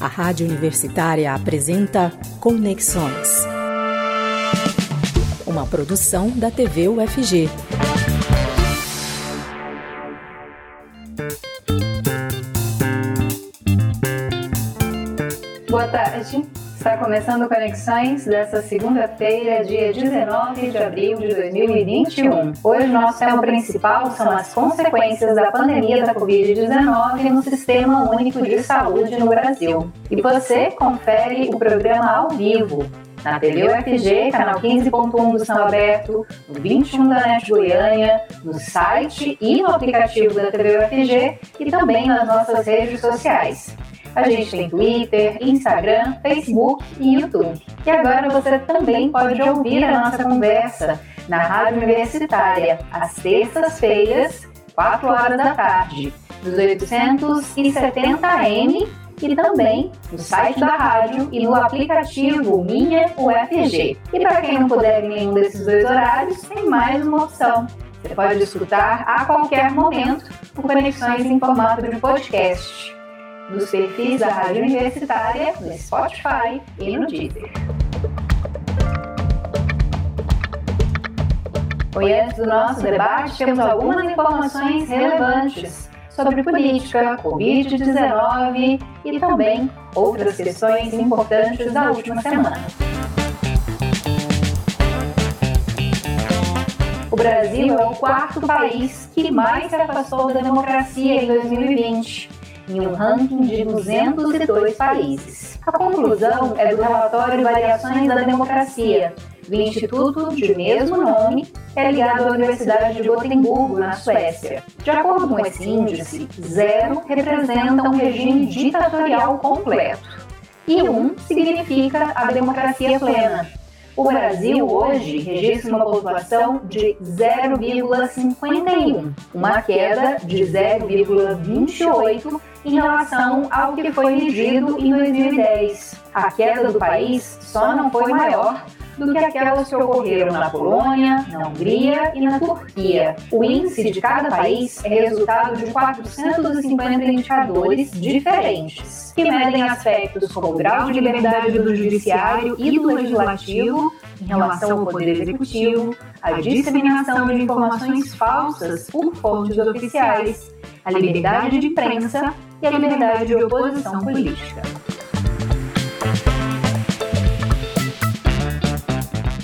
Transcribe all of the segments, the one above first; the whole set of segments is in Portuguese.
A Rádio Universitária apresenta Conexões. Uma produção da TV UFG. Boa tarde. Está começando Conexões dessa segunda-feira, dia 19 de abril de 2021. Hoje, nosso tema principal são as consequências da pandemia da Covid-19 no Sistema Único de Saúde no Brasil. E você confere o programa ao vivo na TV UFG, canal 15.1 do São Aberto, no 21 da NET Goiânia, no site e no aplicativo da TV UFG e também nas nossas redes sociais. A gente tem Twitter, Instagram, Facebook e YouTube. E agora você também pode ouvir a nossa conversa na Rádio Universitária, às terças-feiras, 4 horas da tarde, nos 870 AM e também no site da rádio e no aplicativo Minha UFG. E para quem não puder em nenhum desses dois horários, tem mais uma opção. Você pode escutar a qualquer momento por conexões em formato de podcast nos perfis da Rádio Universitária, no Spotify e no Deezer. Oi, antes do nosso debate, temos algumas informações relevantes sobre política, Covid-19 e também outras questões importantes da última semana. O Brasil é o quarto país que mais se afastou da democracia em 2020 em um ranking de 202 países. A conclusão é do relatório Variações da Democracia, do Instituto de mesmo nome, que é ligado à Universidade de Gotemburgo, na Suécia. De acordo com esse índice, zero representa um regime ditatorial completo e um significa a democracia plena, o Brasil hoje registra uma pontuação de 0,51, uma queda de 0,28 em relação ao que foi medido em 2010. A queda do país só não foi maior do que aquelas que ocorreram na Polônia, na Hungria e na Turquia. O índice de cada país é resultado de 450 indicadores diferentes, que medem aspectos como o grau de liberdade do judiciário e do legislativo em relação ao poder executivo, a disseminação de informações falsas por fontes oficiais, a liberdade de imprensa e a liberdade de oposição política.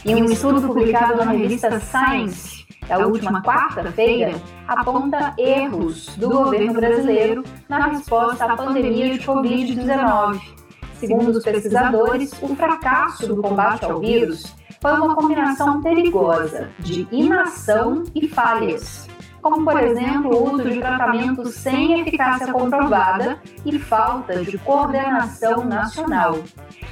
Em um estudo publicado na revista Science, da última quarta-feira, aponta erros do governo brasileiro na resposta à pandemia de Covid-19. Segundo os pesquisadores, o fracasso do combate ao vírus foi uma combinação perigosa de inação e falhas, como, por exemplo, o uso de tratamentos sem eficácia comprovada e falta de coordenação nacional.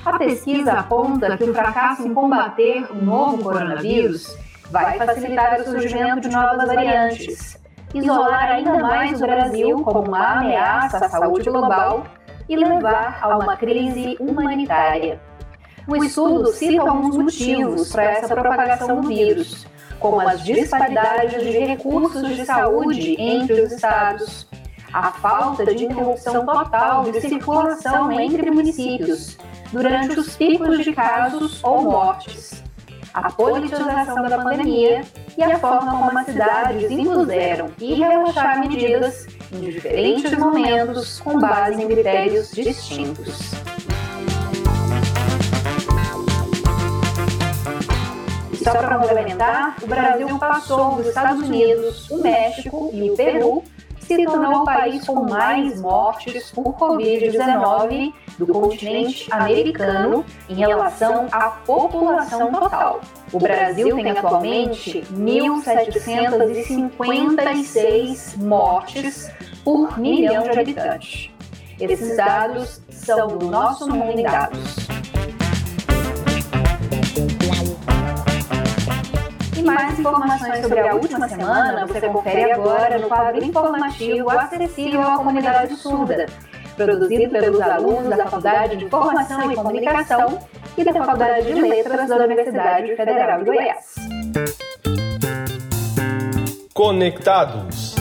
A pesquisa aponta que o fracasso em combater o novo coronavírus vai facilitar o surgimento de novas variantes, isolar ainda mais o Brasil como uma ameaça à saúde global e levar a uma crise humanitária. O estudo cita alguns motivos para essa propagação do vírus, como as disparidades de recursos de saúde entre os estados, a falta de interrupção total de circulação entre municípios durante os picos de casos ou mortes, a politização da pandemia e a forma como as cidades impuseram e relaxaram medidas em diferentes momentos com base em critérios distintos. Só para complementar, o Brasil passou dos Estados Unidos, o México e o Peru se tornou o país com mais mortes por Covid-19 do continente americano em relação à população total. O Brasil tem atualmente 1.756 mortes por milhão de habitantes. Esses dados são do nosso mundo em dados. mais informações sobre a última semana, você confere agora no quadro informativo acessível à comunidade surda, produzido pelos alunos da Faculdade de Formação e Comunicação e da Faculdade de Letras da Universidade Federal de Goiás. Conectados.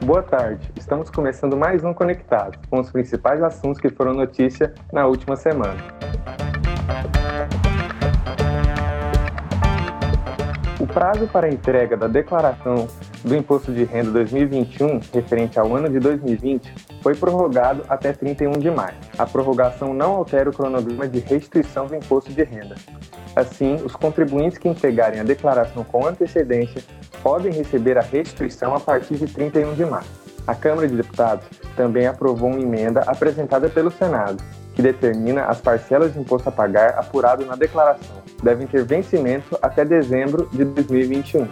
Boa tarde. Estamos começando mais um Conectado, com os principais assuntos que foram notícia na última semana. O prazo para a entrega da declaração do Imposto de Renda 2021, referente ao ano de 2020, foi prorrogado até 31 de maio. A prorrogação não altera o cronograma de restituição do imposto de renda. Assim, os contribuintes que entregarem a declaração com antecedência podem receber a restituição a partir de 31 de maio. A Câmara de Deputados também aprovou uma emenda apresentada pelo Senado, que determina as parcelas de imposto a pagar apurado na declaração. Devem ter vencimento até dezembro de 2021.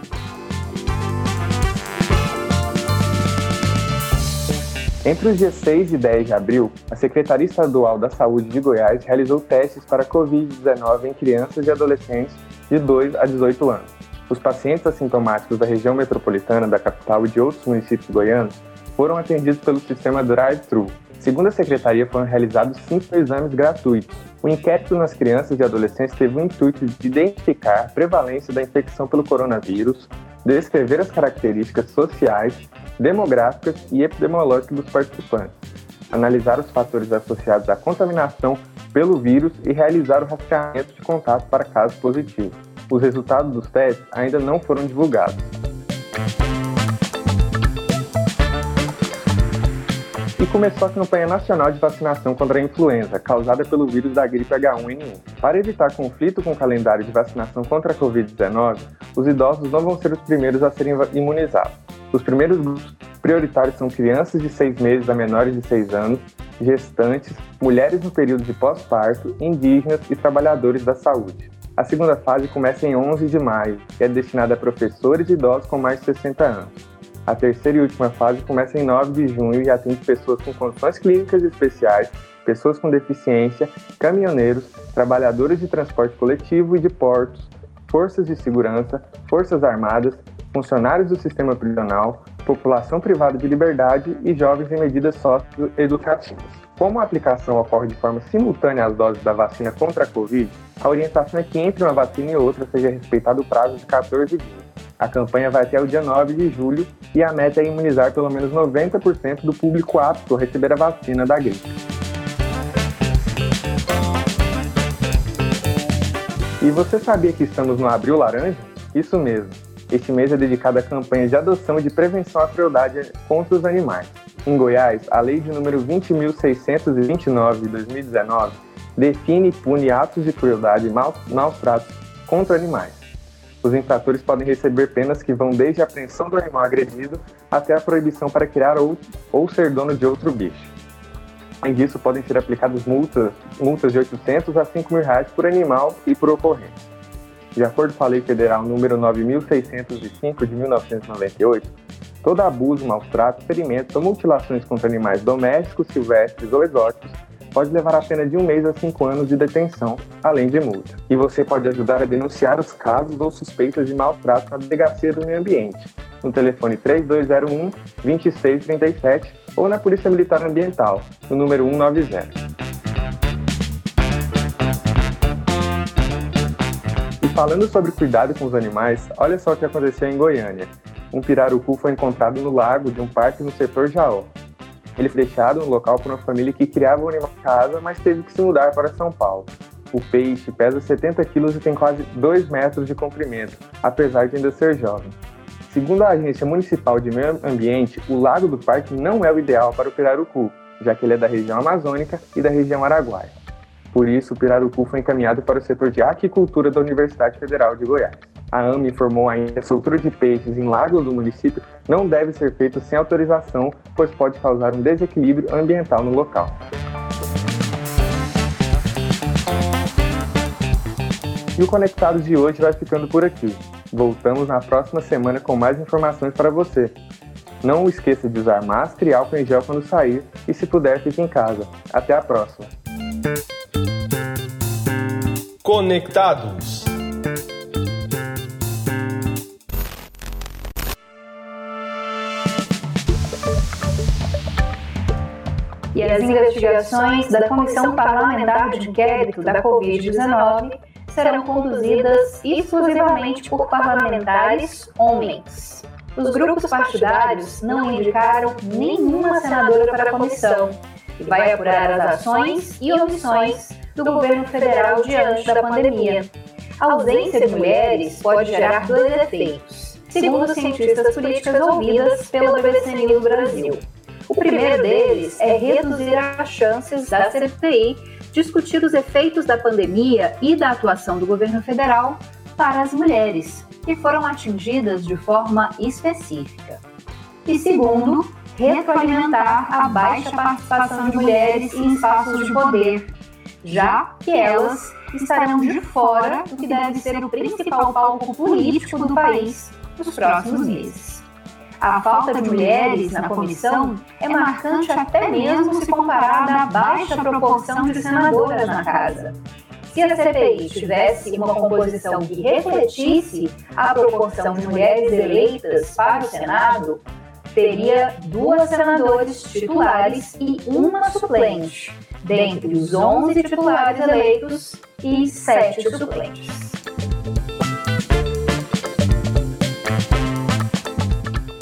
Entre os dias 6 e 10 de abril, a Secretaria Estadual da Saúde de Goiás realizou testes para Covid-19 em crianças e adolescentes de 2 a 18 anos. Os pacientes assintomáticos da região metropolitana da capital e de outros municípios goianos foram atendidos pelo sistema Drive-Thru. Segundo a secretaria, foram realizados cinco exames gratuitos. O inquérito nas crianças e adolescentes teve o intuito de identificar a prevalência da infecção pelo coronavírus, descrever as características sociais, demográficas e epidemiológicas dos participantes, analisar os fatores associados à contaminação pelo vírus e realizar o rastreamento de contato para casos positivos. Os resultados dos testes ainda não foram divulgados. E começou a campanha nacional de vacinação contra a influenza, causada pelo vírus da gripe H1N1. Para evitar conflito com o calendário de vacinação contra a Covid-19, os idosos não vão ser os primeiros a serem imunizados. Os primeiros grupos prioritários são crianças de 6 meses a menores de 6 anos, gestantes, mulheres no período de pós-parto, indígenas e trabalhadores da saúde. A segunda fase começa em 11 de maio e é destinada a professores e idosos com mais de 60 anos. A terceira e última fase começa em 9 de junho e atende pessoas com condições clínicas especiais, pessoas com deficiência, caminhoneiros, trabalhadores de transporte coletivo e de portos, forças de segurança, forças armadas, funcionários do sistema prisional, população privada de liberdade e jovens em medidas socioeducativas. Como a aplicação ocorre de forma simultânea às doses da vacina contra a Covid, a orientação é que entre uma vacina e outra seja respeitado o prazo de 14 dias. A campanha vai até o dia 9 de julho e a meta é imunizar pelo menos 90% do público apto a receber a vacina da gripe. E você sabia que estamos no Abril Laranja? Isso mesmo. Este mês é dedicado à campanha de adoção e de prevenção à crueldade contra os animais. Em Goiás, a lei de número 20.629 de 2019 define e pune atos de crueldade e maus tratos contra animais. Os infratores podem receber penas que vão desde a apreensão do animal agredido até a proibição para criar ou, ou ser dono de outro bicho. Além disso, podem ser aplicadas multas, multas de 800 a 5 mil reais por animal e por ocorrência. De acordo com a Lei Federal número 9.605 de 1998, todo abuso, maus tratos, ferimentos ou mutilações contra animais domésticos, silvestres ou exóticos pode levar a pena de um mês a cinco anos de detenção, além de multa. E você pode ajudar a denunciar os casos ou suspeitas de maus tratos na Delegacia do Meio Ambiente, no telefone 3201 2637 ou na Polícia Militar Ambiental, no número 190. Falando sobre cuidado com os animais, olha só o que aconteceu em Goiânia. Um pirarucu foi encontrado no lago de um parque no setor Jaó. Ele foi deixado no local por uma família que criava o animal em casa, mas teve que se mudar para São Paulo. O peixe pesa 70 quilos e tem quase 2 metros de comprimento, apesar de ainda ser jovem. Segundo a Agência Municipal de Meio Ambiente, o lago do parque não é o ideal para o pirarucu, já que ele é da região amazônica e da região araguaia. Por isso, pirarucu foi encaminhado para o setor de aquicultura da Universidade Federal de Goiás. A AMA informou ainda que a soltura de peixes em lagos do município não deve ser feita sem autorização, pois pode causar um desequilíbrio ambiental no local. E o Conectados de hoje vai ficando por aqui. Voltamos na próxima semana com mais informações para você. Não esqueça de usar máscara e álcool em gel quando sair e, se puder, fique em casa. Até a próxima. Conectados e as investigações da Comissão Parlamentar de Inquérito da Covid-19 serão conduzidas exclusivamente por parlamentares homens. os grupos partidários não indicaram nenhuma senadora para a comissão, que vai apurar as ações e omissões do governo federal diante da pandemia. A ausência de mulheres pode gerar dois efeitos, segundo cientistas políticas ouvidas pelo BBCN do Brasil. O primeiro deles é reduzir as chances da CPI discutir os efeitos da pandemia e da atuação do governo federal para as mulheres, que foram atingidas de forma específica. E segundo, retroalimentar a baixa participação de mulheres em espaços de poder, já que elas estarão de fora do que deve ser o principal palco político do país nos próximos meses. A falta de mulheres na comissão é marcante até mesmo se comparada à baixa proporção de senadoras na casa. Se a CPI tivesse uma composição que refletisse a proporção de mulheres eleitas para o Senado, teria duas senadores titulares e uma suplente, dentre os 11 titulares eleitos e sete suplentes.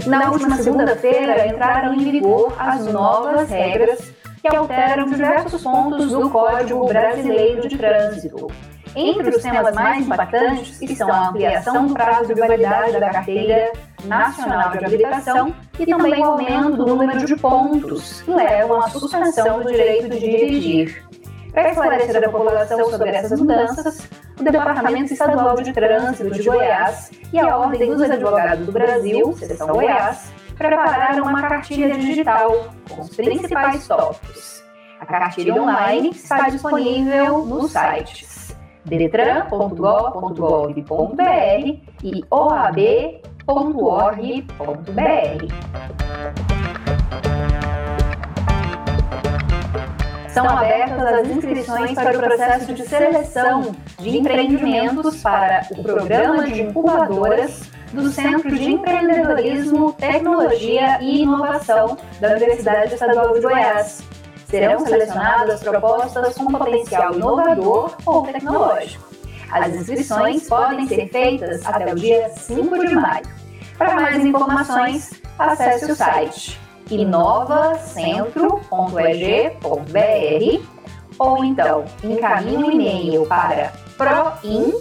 Na última segunda-feira entraram em vigor as novas regras que alteram diversos pontos do Código Brasileiro de Trânsito. Entre os temas mais impactantes estão a ampliação do prazo de validade da Carteira Nacional de Habilitação e também o aumento do número de pontos que levam à suspensão do direito de dirigir. Para esclarecer a população sobre essas mudanças, o Departamento Estadual de Trânsito de Goiás e a Ordem dos Advogados do Brasil, Seção Goiás, prepararam uma cartilha digital com os principais tópicos. A cartilha online está disponível nos sites detran.gov.br e oab.org.br. São abertas as inscrições para o processo de seleção de empreendimentos para o Programa de Incubadoras do Centro de Empreendedorismo, Tecnologia e Inovação da Universidade Estadual de Goiás. Serão selecionadas propostas com potencial inovador ou tecnológico. As inscrições podem ser feitas até o dia 5 de maio. Para mais informações, acesse o site inovacentro.eg.br ou então encaminhe um e-mail para proin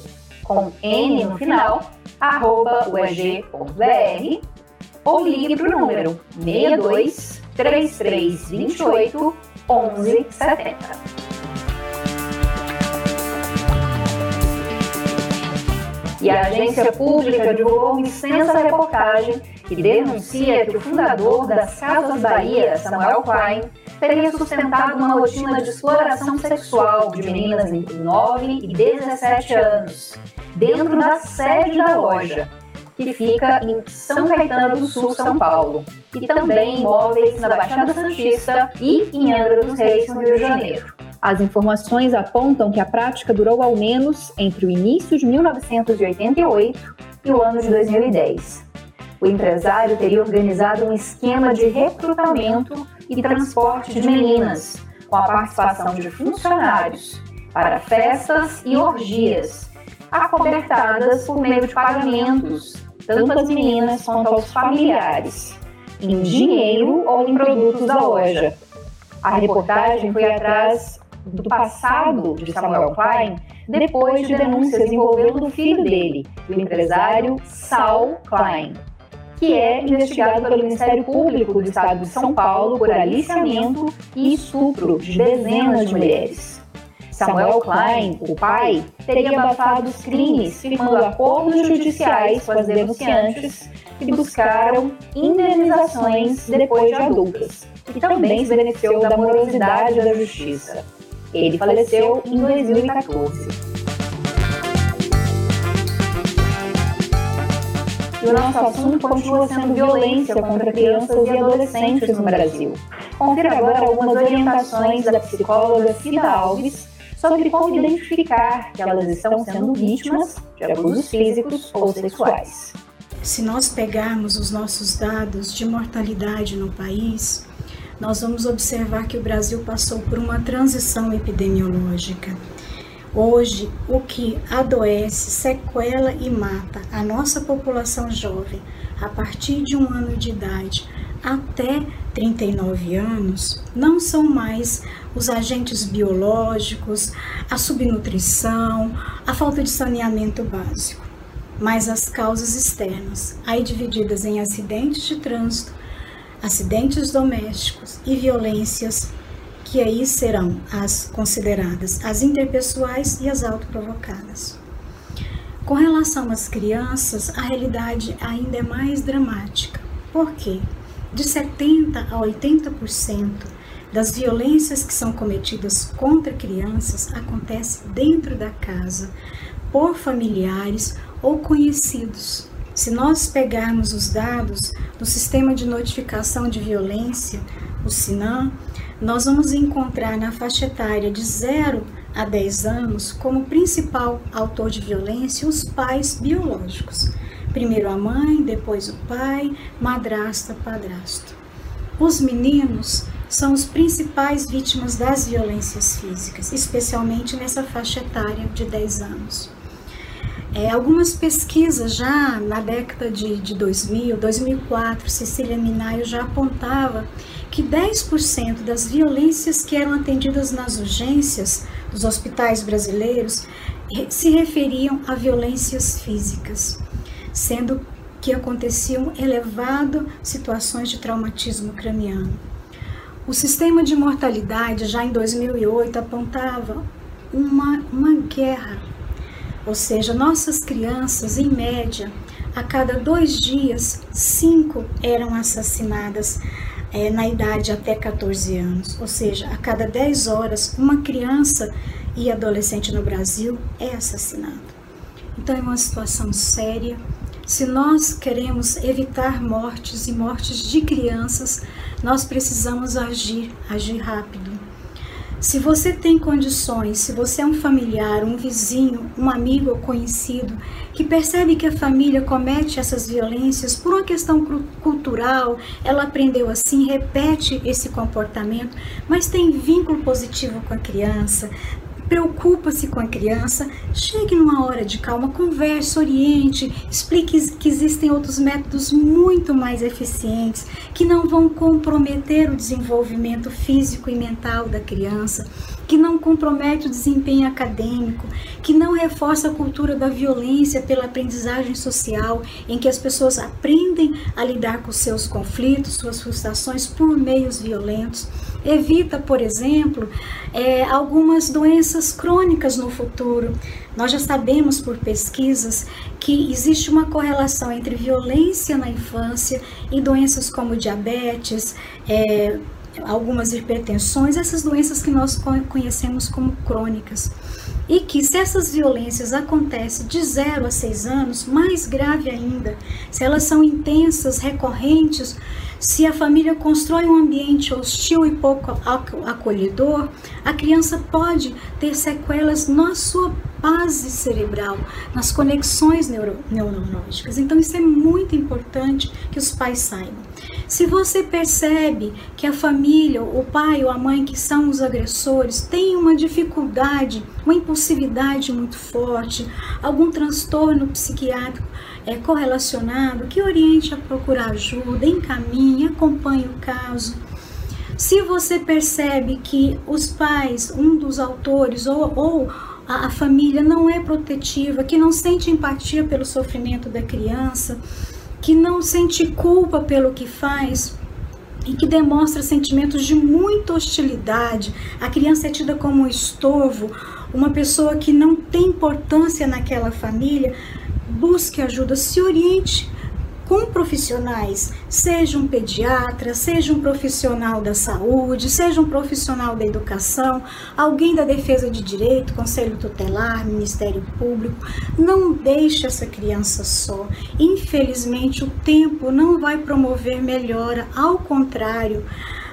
com n no final arroba ueg.br ou ligue para o número 62 3328 1170. E a agência pública divulgou uma extensa reportagem que denuncia que o fundador das Casas Bahia, Samuel Klein, teria sustentado uma rotina de exploração sexual de meninas entre 9 e 17 anos, dentro da sede da loja, que fica em São Caetano do Sul, São Paulo, e também imóveis na Baixada Santista e em Angra dos Reis, no Rio de Janeiro. As informações apontam que a prática durou ao menos entre o início de 1988 e o ano de 2010. O empresário teria organizado um esquema de recrutamento e transporte de meninas, com a participação de funcionários, para festas e orgias, acobertadas por meio de pagamentos, tanto às meninas quanto aos familiares, em dinheiro ou em produtos da loja. A reportagem foi atrás do passado de Samuel Klein depois de denúncias envolvendo o filho dele, o empresário Saul Klein que é investigado pelo Ministério Público do Estado de São Paulo por aliciamento e estupro de dezenas de mulheres. Samuel Klein, o pai, teria abafado os crimes firmando acordos judiciais com as denunciantes que buscaram indenizações depois de adultas, e também se beneficiou da morosidade da justiça. Ele faleceu em 2014. e o nosso assunto continua sendo violência contra crianças e adolescentes no Brasil. Confira agora algumas orientações da psicóloga Cida Alves sobre como identificar que elas estão sendo vítimas de abusos físicos ou sexuais. Se nós pegarmos os nossos dados de mortalidade no país, nós vamos observar que o Brasil passou por uma transição epidemiológica. Hoje, o que adoece, sequela e mata a nossa população jovem a partir de um ano de idade até 39 anos não são mais os agentes biológicos, a subnutrição, a falta de saneamento básico, mas as causas externas, aí divididas em acidentes de trânsito, acidentes domésticos e violências, que aí serão as consideradas as interpessoais e as autoprovocadas. Com relação às crianças, a realidade ainda é mais dramática. Por quê? De 70 a 80% das violências que são cometidas contra crianças acontece dentro da casa, por familiares ou conhecidos. Se nós pegarmos os dados do Sistema de Notificação de Violência, o SINAM, nós vamos encontrar na faixa etária de 0 a 10 anos como principal autor de violência os pais biológicos. Primeiro a mãe, depois o pai, madrasta, padrasto. Os meninos são os principais vítimas das violências físicas, especialmente nessa faixa etária de 10 anos. É, algumas pesquisas já na década de, de 2000, 2004, Cecília Minayo já apontava que 10% das violências que eram atendidas nas urgências dos hospitais brasileiros se referiam a violências físicas, sendo que aconteciam elevado situações de traumatismo craniano. O sistema de mortalidade já em 2008 apontava uma, uma guerra, ou seja, nossas crianças, em média, a cada dois dias, cinco eram assassinadas é, na idade até 14 anos, ou seja, a cada 10 horas, uma criança e adolescente no Brasil é assassinada. Então é uma situação séria. Se nós queremos evitar mortes e mortes de crianças, nós precisamos agir, agir rápido. Se você tem condições, se você é um familiar, um vizinho, um amigo ou conhecido que percebe que a família comete essas violências por uma questão cultural, ela aprendeu assim, repete esse comportamento, mas tem vínculo positivo com a criança, preocupa-se com a criança, chegue numa hora de calma, converse, oriente, explique que existem outros métodos muito mais eficientes que não vão comprometer o desenvolvimento físico e mental da criança, que não compromete o desempenho acadêmico, que não reforça a cultura da violência pela aprendizagem social, em que as pessoas aprendem a lidar com seus conflitos, suas frustrações por meios violentos evita, por exemplo, é, algumas doenças crônicas no futuro. Nós já sabemos por pesquisas que existe uma correlação entre violência na infância e doenças como diabetes, é, algumas hipertensões, essas doenças que nós conhecemos como crônicas. E que se essas violências acontecem de 0 a 6 anos, mais grave ainda, se elas são intensas, recorrentes, se a família constrói um ambiente hostil e pouco acolhedor, a criança pode ter sequelas na sua base cerebral, nas conexões neuro neurológicas. Então, isso é muito importante que os pais saibam. Se você percebe que a família, o pai ou a mãe que são os agressores, tem uma dificuldade, uma impulsividade muito forte, algum transtorno psiquiátrico, é, correlacionado, que oriente a procurar ajuda, encaminhe, acompanhe o caso. Se você percebe que os pais, um dos autores ou, ou a, a família não é protetiva, que não sente empatia pelo sofrimento da criança, que não sente culpa pelo que faz, e que demonstra sentimentos de muita hostilidade. A criança é tida como um estorvo, uma pessoa que não tem importância naquela família busque ajuda, se oriente com profissionais, seja um pediatra, seja um profissional da saúde, seja um profissional da educação, alguém da defesa de direito, conselho tutelar, Ministério Público. Não deixe essa criança só. Infelizmente, o tempo não vai promover melhora, ao contrário.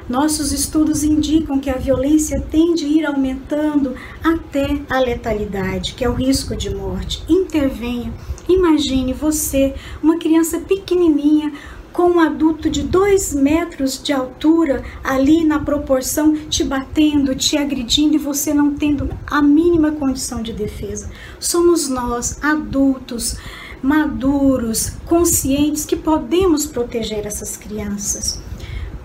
Nossos estudos indicam que a violência tende a ir aumentando até a letalidade, que é o risco de morte. Intervenha Imagine você, uma criança pequenininha, com um adulto de dois metros de altura ali na proporção te batendo, te agredindo e você não tendo a mínima condição de defesa. Somos nós, adultos, maduros, conscientes que podemos proteger essas crianças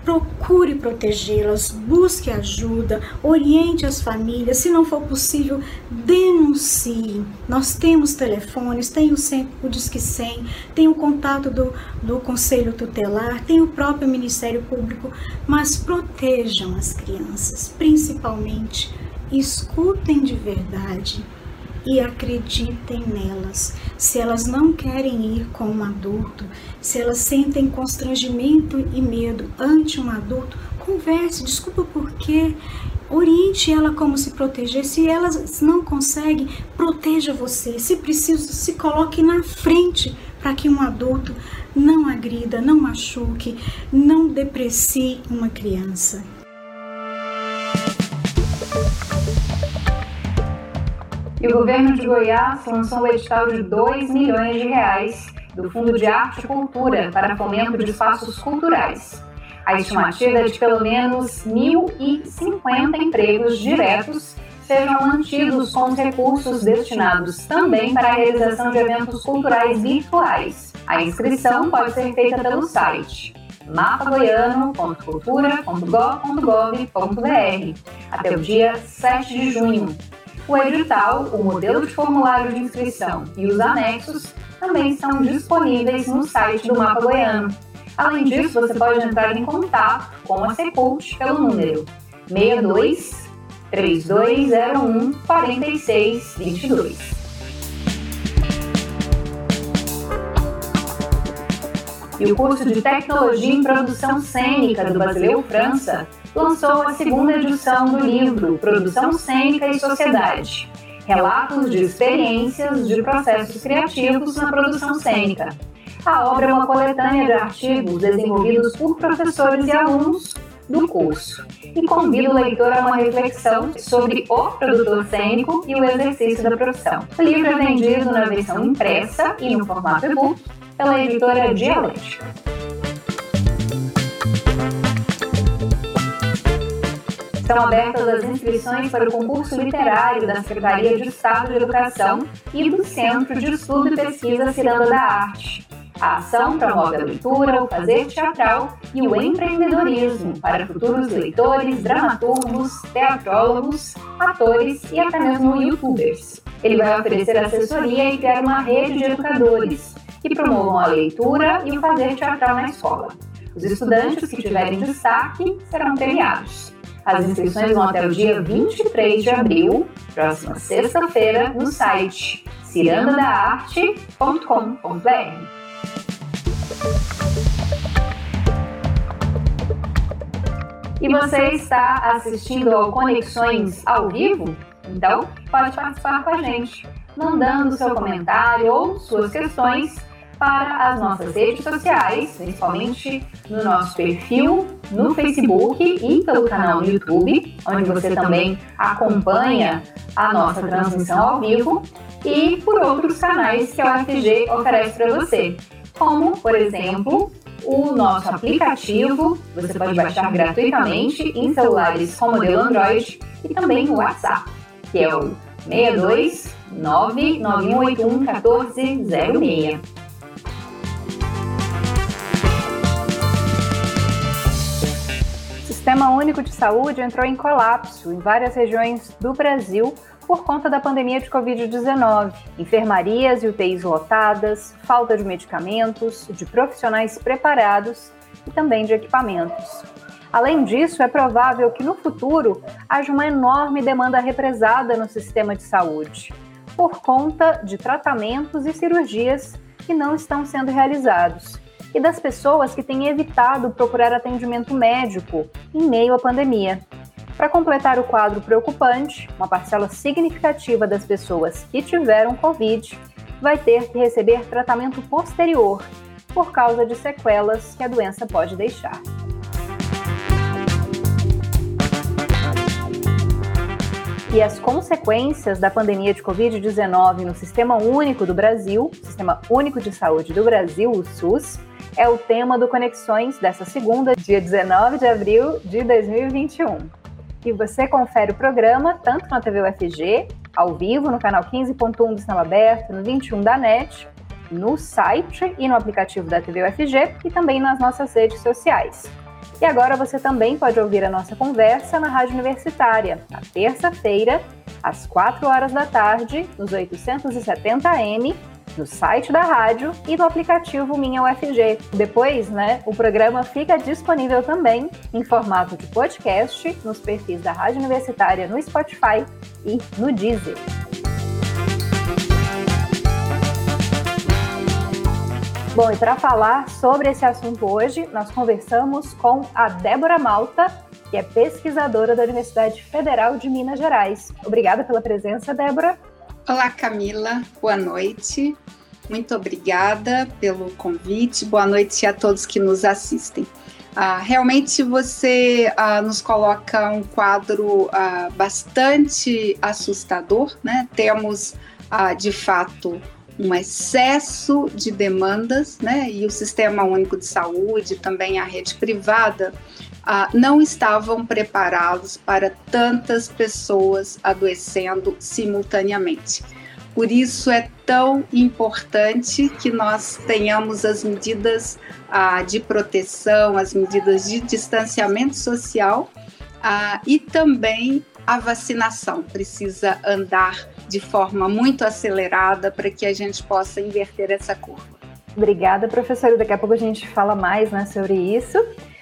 procure protegê-las, busque ajuda, oriente as famílias, se não for possível, denuncie. Nós temos telefones, tem o, o Disque 100, tem o contato do, do Conselho Tutelar, tem o próprio Ministério Público, mas protejam as crianças, principalmente escutem de verdade e acreditem nelas. Se elas não querem ir com um adulto, se elas sentem constrangimento e medo ante um adulto, converse, desculpa por quê. Oriente ela como se proteger. Se elas não conseguem, proteja você. Se preciso, se coloque na frente para que um adulto não agrida, não machuque, não deprecie uma criança. E o governo de Goiás lançou um edital de 2 milhões de reais do Fundo de Arte e Cultura para fomento de espaços culturais. A estimativa é de pelo menos 1.050 empregos diretos sejam mantidos com os recursos destinados também para a realização de eventos culturais virtuais. A inscrição pode ser feita pelo site mapagoiano.cultura.gov.br até o dia 7 de junho. O edital, o modelo de formulário de inscrição e os anexos também estão disponíveis no site do Mapa Goiano. Além disso, você pode entrar em contato com a Secult pelo número 62 3201 4622. E o curso de Tecnologia em Produção Cênica do Basileu França lançou a segunda edição do livro Produção Cênica e Sociedade Relatos de experiências de processos criativos na produção cênica. A obra é uma coletânea de artigos desenvolvidos por professores e alunos do curso e convida o leitor a uma reflexão sobre o produtor cênico e o exercício da profissão. O livro é vendido na versão impressa e no formato e-book pela editora Dialética. Estão abertas as inscrições para o concurso literário da Secretaria de Estado de Educação e do Centro de Estudo e Pesquisa Ciranda da Arte. A ação promove a leitura, o fazer teatral e o empreendedorismo para futuros leitores, dramaturgos, teatrólogos, atores e até mesmo youtubers. Ele vai oferecer assessoria e criar uma rede de educadores que promovam a leitura e o fazer teatral na escola. Os estudantes que tiverem destaque serão premiados. As inscrições vão até o dia 23 de abril, próxima sexta-feira, no site cirandadaarte.com.br. E você está assistindo ao Conexões ao vivo? Então, pode participar com a gente, mandando seu comentário ou suas questões para as nossas redes sociais, principalmente no nosso perfil no Facebook e pelo canal no YouTube, onde você também acompanha a nossa transmissão ao vivo, e por outros canais que a UFG oferece para você, como, por exemplo, o nosso aplicativo, você pode baixar gratuitamente em celulares com modelo Android e também o WhatsApp, que é o 62 99181 1406. Sistema Único de Saúde entrou em colapso em várias regiões do Brasil por conta da pandemia de Covid-19. Enfermarias e UTIs lotadas, falta de medicamentos, de profissionais preparados e também de equipamentos. Além disso, é provável que no futuro haja uma enorme demanda represada no sistema de saúde, por conta de tratamentos e cirurgias que não estão sendo realizados e das pessoas que têm evitado procurar atendimento médico em meio à pandemia. Para completar o quadro preocupante, uma parcela significativa das pessoas que tiveram Covid vai ter que receber tratamento posterior por causa de sequelas que a doença pode deixar. E as consequências da pandemia de Covid-19 no Sistema Único do Brasil, Sistema Único de Saúde do Brasil, o SUS, é o tema do Conexões dessa segunda, dia 19 de abril de 2021. E você confere o programa tanto na TV UFG, ao vivo, no canal 15.1 do Sinal Aberto, no 21 da NET, no site e no aplicativo da TV UFG e também nas nossas redes sociais. E agora você também pode ouvir a nossa conversa na Rádio Universitária, na terça-feira, às 4 horas da tarde, nos 870 AM, no site da rádio e no aplicativo Minha UFG. Depois, né, o programa fica disponível também em formato de podcast nos perfis da Rádio Universitária no Spotify e no Deezer. Bom, e para falar sobre esse assunto hoje, nós conversamos com a Débora Malta, que é pesquisadora da Universidade Federal de Minas Gerais. Obrigada pela presença, Débora. Olá, Camila. Boa noite. Muito obrigada pelo convite. Boa noite a todos que nos assistem. Ah, realmente você ah, nos coloca um quadro ah, bastante assustador, né? Temos, ah, de fato, um excesso de demandas, né? E o Sistema Único de Saúde, também a rede privada, ah, não estavam preparados para tantas pessoas adoecendo simultaneamente. Por isso é tão importante que nós tenhamos as medidas ah, de proteção, as medidas de distanciamento social ah, e também a vacinação precisa andar de forma muito acelerada para que a gente possa inverter essa curva. Obrigada, professora. Daqui a pouco a gente fala mais né, sobre isso.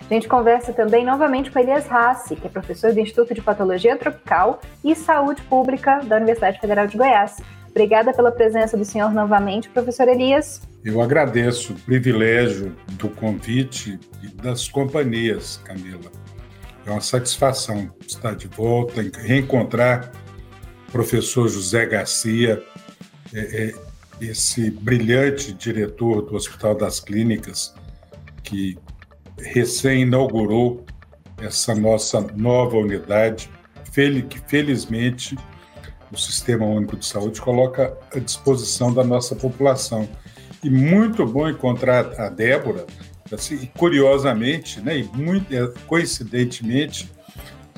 A gente conversa também novamente com Elias Rassi, que é professor do Instituto de Patologia Tropical e Saúde Pública da Universidade Federal de Goiás. Obrigada pela presença do senhor novamente, professor Elias. Eu agradeço o privilégio do convite e das companhias, Camila. É uma satisfação estar de volta, reencontrar professor José Garcia, é, é, esse brilhante diretor do Hospital das Clínicas, que recém-inaugurou essa nossa nova unidade, que felizmente o Sistema Único de Saúde coloca à disposição da nossa população. E muito bom encontrar a Débora, assim, curiosamente, né, e muito é, coincidentemente,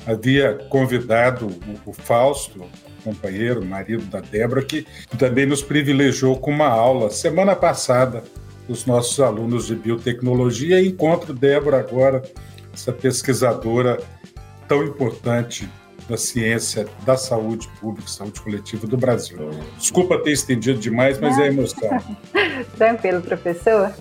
havia convidado o, o Fausto, companheiro, marido da Débora, que também nos privilegiou com uma aula semana passada os nossos alunos de biotecnologia. E encontro Débora agora, essa pesquisadora tão importante da ciência da saúde pública, saúde coletiva do Brasil. Desculpa ter estendido demais, mas é emoção. Tranquilo, professor.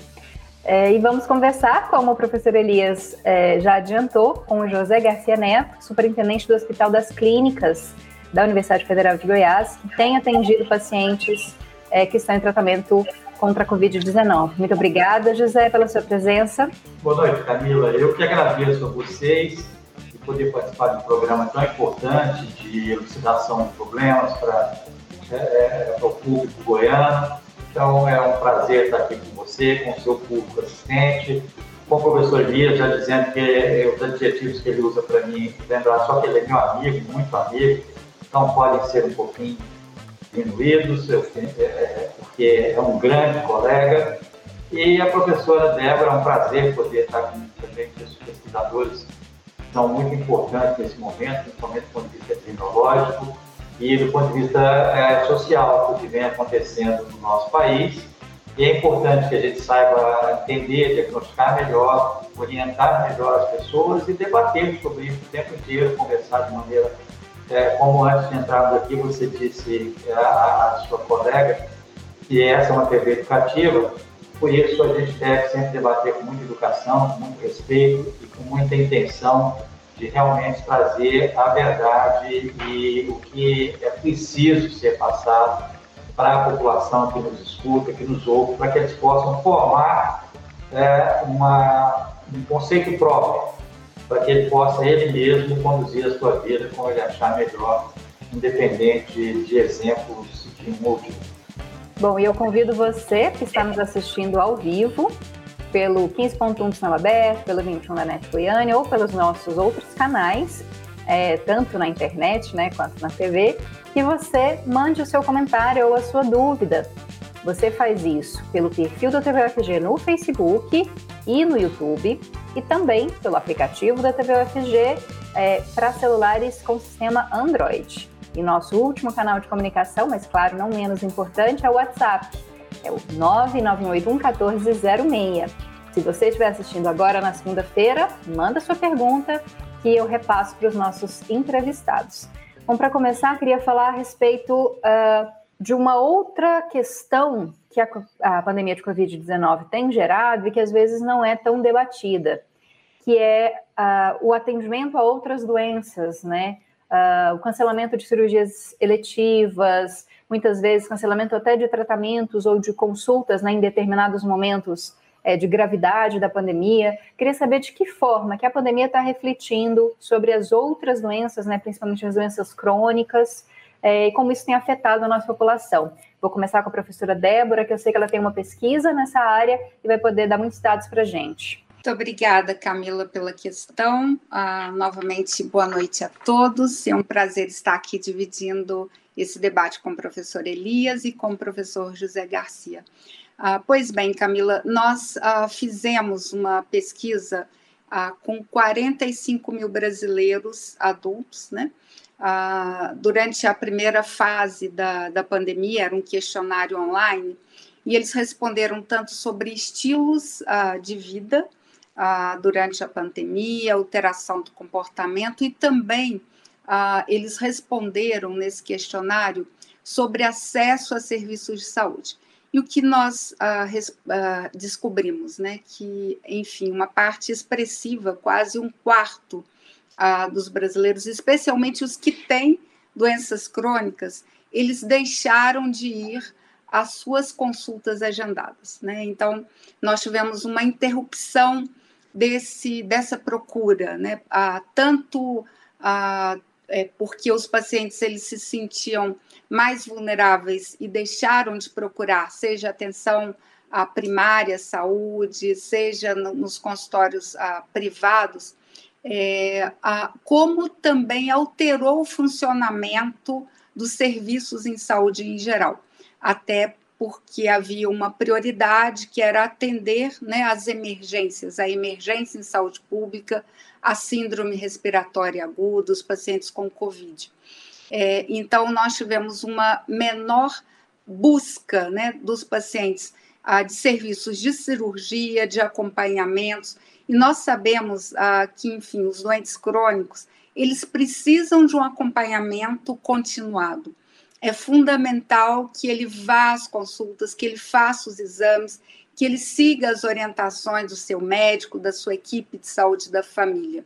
É, e vamos conversar, como o professor Elias é, já adiantou, com o José Garcia Neto, superintendente do Hospital das Clínicas da Universidade Federal de Goiás, que tem atendido pacientes é, que estão em tratamento contra a Covid-19. Muito obrigada, José, pela sua presença. Boa noite, Camila. Eu que agradeço a vocês de poder participar de um programa tão importante de elucidação de problemas para é, é, o público goiano. Então, é um prazer estar aqui com você, com o seu público assistente, com o professor Elias, já dizendo que é, os adjetivos que ele usa para mim, lembrar só que ele é meu amigo, muito amigo, então podem ser um pouquinho diminuídos, é, é, porque é um grande colega. E a professora Débora, é um prazer poder estar com também com esses pesquisadores que são muito importantes nesse momento, principalmente do ponto de vista tecnológico e do ponto de vista é, social, do que vem acontecendo no nosso país. E é importante que a gente saiba entender, diagnosticar melhor, orientar melhor as pessoas e debater sobre isso o tempo inteiro, conversar de maneira é, como antes de entrarmos aqui, você disse é, a, a sua colega que essa é uma TV educativa, por isso a gente deve sempre debater com muita educação, com muito respeito e com muita intenção de realmente trazer a verdade e o que é preciso ser passado para a população que nos escuta, que nos ouve, para que eles possam formar é, uma, um conceito próprio para que ele possa ele mesmo conduzir a sua vida como ele achar melhor, independente de exemplos de um ou de outro. Bom, e eu convido você que está nos assistindo ao vivo pelo 15.1 do Sinal Aberto, pelo 21 da NET Goiânia ou pelos nossos outros canais é, tanto na internet né, quanto na TV, que você mande o seu comentário ou a sua dúvida. Você faz isso pelo perfil da TVUFG no Facebook e no YouTube, e também pelo aplicativo da TVUFG é, para celulares com sistema Android. E nosso último canal de comunicação, mas claro, não menos importante, é o WhatsApp. É o 9981406. Se você estiver assistindo agora na segunda-feira, manda sua pergunta que eu repasso para os nossos entrevistados. Bom, para começar, queria falar a respeito uh, de uma outra questão que a, a pandemia de Covid-19 tem gerado e que às vezes não é tão debatida, que é uh, o atendimento a outras doenças, né? Uh, o cancelamento de cirurgias eletivas, muitas vezes cancelamento até de tratamentos ou de consultas né, em determinados momentos é, de gravidade da pandemia. Queria saber de que forma que a pandemia está refletindo sobre as outras doenças, né, principalmente as doenças crônicas, é, e como isso tem afetado a nossa população. Vou começar com a professora Débora, que eu sei que ela tem uma pesquisa nessa área e vai poder dar muitos dados para a gente. Muito obrigada, Camila, pela questão. Uh, novamente, boa noite a todos. É um prazer estar aqui dividindo esse debate com o professor Elias e com o professor José Garcia. Uh, pois bem, Camila, nós uh, fizemos uma pesquisa com 45 mil brasileiros adultos, né? Durante a primeira fase da, da pandemia, era um questionário online, e eles responderam tanto sobre estilos de vida, ah, durante a pandemia, alteração do comportamento e também ah, eles responderam nesse questionário sobre acesso a serviços de saúde. E o que nós ah, res, ah, descobrimos, né, que, enfim, uma parte expressiva, quase um quarto ah, dos brasileiros, especialmente os que têm doenças crônicas, eles deixaram de ir às suas consultas agendadas. Né? Então, nós tivemos uma interrupção desse, dessa procura, né? Ah, tanto ah, é, porque os pacientes eles se sentiam mais vulneráveis e deixaram de procurar, seja atenção à primária saúde, seja no, nos consultórios ah, privados, é, como também alterou o funcionamento dos serviços em saúde em geral, até porque havia uma prioridade que era atender né, as emergências, a emergência em saúde pública, a síndrome respiratória aguda, os pacientes com Covid. É, então, nós tivemos uma menor busca né, dos pacientes de serviços de cirurgia, de acompanhamentos, e nós sabemos ah, que, enfim, os doentes crônicos, eles precisam de um acompanhamento continuado é fundamental que ele vá às consultas, que ele faça os exames, que ele siga as orientações do seu médico, da sua equipe de saúde da família.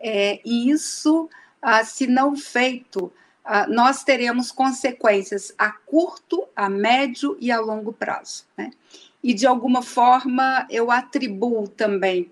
É, e isso, ah, se não feito, ah, nós teremos consequências a curto, a médio e a longo prazo. Né? E, de alguma forma, eu atribuo também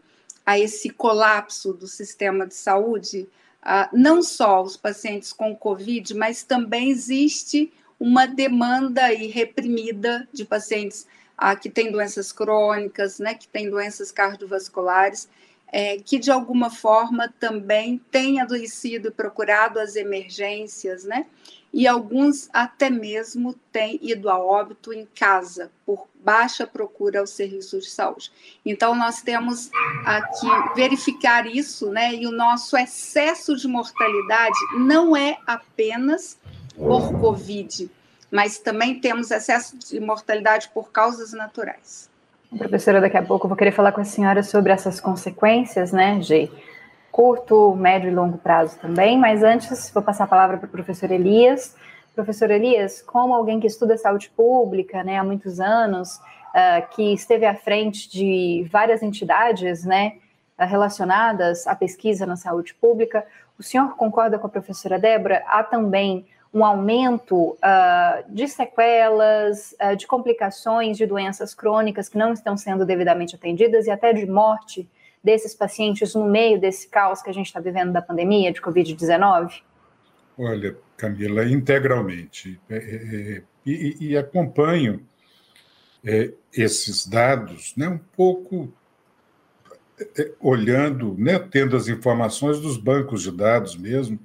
a esse colapso do sistema de saúde ah, não só os pacientes com Covid, mas também existe uma demanda aí reprimida de pacientes ah, que têm doenças crônicas, né, que têm doenças cardiovasculares, é, que de alguma forma também têm adoecido e procurado as emergências, né? E alguns até mesmo têm ido a óbito em casa por baixa procura aos serviços de saúde. Então, nós temos aqui verificar isso, né? E o nosso excesso de mortalidade não é apenas por Covid, mas também temos excesso de mortalidade por causas naturais. Professora, daqui a pouco eu vou querer falar com a senhora sobre essas consequências, né, de curto, médio e longo prazo também, mas antes vou passar a palavra para o professor Elias. Professor Elias, como alguém que estuda saúde pública né, há muitos anos, uh, que esteve à frente de várias entidades né, relacionadas à pesquisa na saúde pública, o senhor concorda com a professora Débora? Há também um aumento uh, de sequelas, uh, de complicações de doenças crônicas que não estão sendo devidamente atendidas e até de morte desses pacientes no meio desse caos que a gente está vivendo da pandemia de Covid-19? Olha, Camila, integralmente. É, é, é e, e, acompanho é, esses dados né, um pouco é, olhando, né, tendo as informações dos bancos de dados mesmo,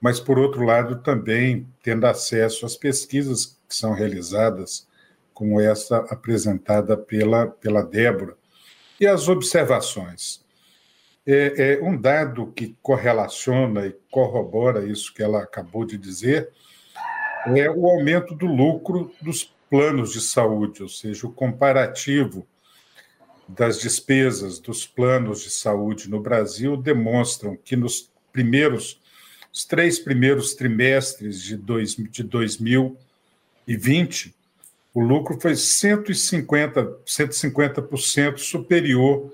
mas, por outro lado, também tendo acesso às pesquisas que são realizadas, como essa apresentada pela, pela Débora, e as observações. É, é, um dado que correlaciona e corrobora isso que ela acabou de dizer é o aumento do lucro dos planos de saúde, ou seja, o comparativo das despesas dos planos de saúde no Brasil demonstram que nos primeiros os três primeiros trimestres de, dois, de 2020, o lucro foi 150%, 150% superior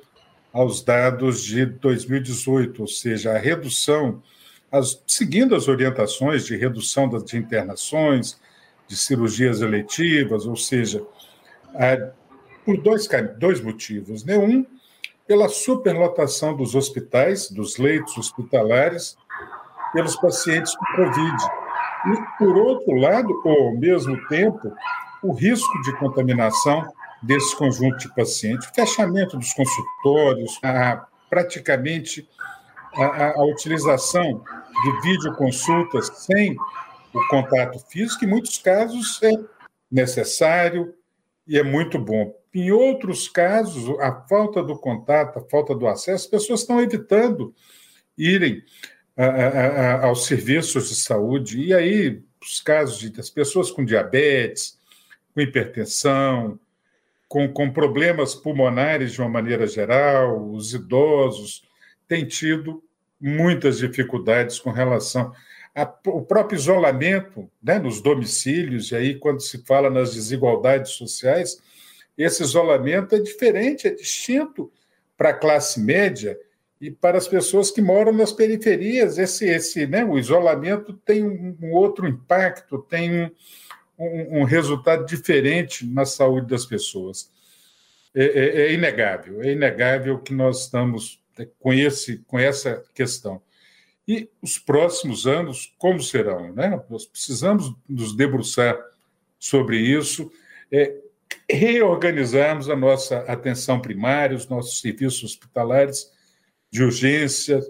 aos dados de 2018, ou seja, a redução, as, seguindo as orientações de redução das, de internações, de cirurgias eletivas, ou seja, a, por dois, dois motivos. Né? Um, pela superlotação dos hospitais, dos leitos hospitalares, pelos pacientes com Covid. E, por outro lado, ou ao mesmo tempo, o risco de contaminação desse conjunto de pacientes, fechamento dos consultórios, a, praticamente a, a, utilização de videoconsultas sem o contato físico, em muitos casos é necessário e é muito bom. Em outros casos, a falta do contato, a falta do acesso, as pessoas estão evitando irem a, a, aos serviços de saúde. E aí, os casos de, das pessoas com diabetes, com hipertensão, com, com problemas pulmonares de uma maneira geral, os idosos têm tido muitas dificuldades com relação ao próprio isolamento né, nos domicílios, e aí, quando se fala nas desigualdades sociais, esse isolamento é diferente, é distinto para a classe média e para as pessoas que moram nas periferias. Esse, esse, né, o isolamento tem um, outro impacto, tem um, um, resultado diferente na saúde das pessoas. É, é, é, inegável, é inegável que nós estamos com, esse, com essa questão. E os próximos anos, como serão? Né? Nós precisamos nos debruçar sobre isso, é, reorganizarmos a nossa atenção primária, os nossos serviços hospitalares, de urgência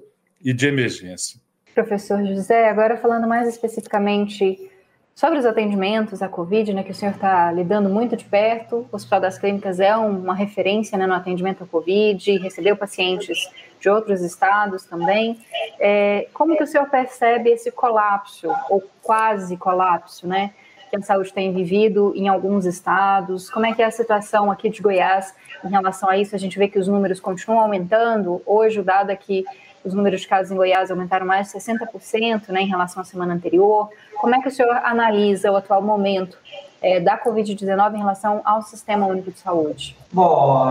e de emergência. Professor José, agora falando mais especificamente sobre os atendimentos à Covid, né, que o senhor está lidando muito de perto, o Hospital das Clínicas é uma referência né, no atendimento à Covid, recebeu pacientes de outros estados também. É, como que o senhor percebe esse colapso, ou quase colapso, né, que a saúde tem vivido em alguns estados? Como é que é a situação aqui de Goiás em relação a isso? A gente vê que os números continuam aumentando. Hoje, o dado é que os números de casos em Goiás aumentaram mais de 60% né, em relação à semana anterior. Como é que o senhor analisa o atual momento é, da Covid-19 em relação ao Sistema Único de Saúde? Bom,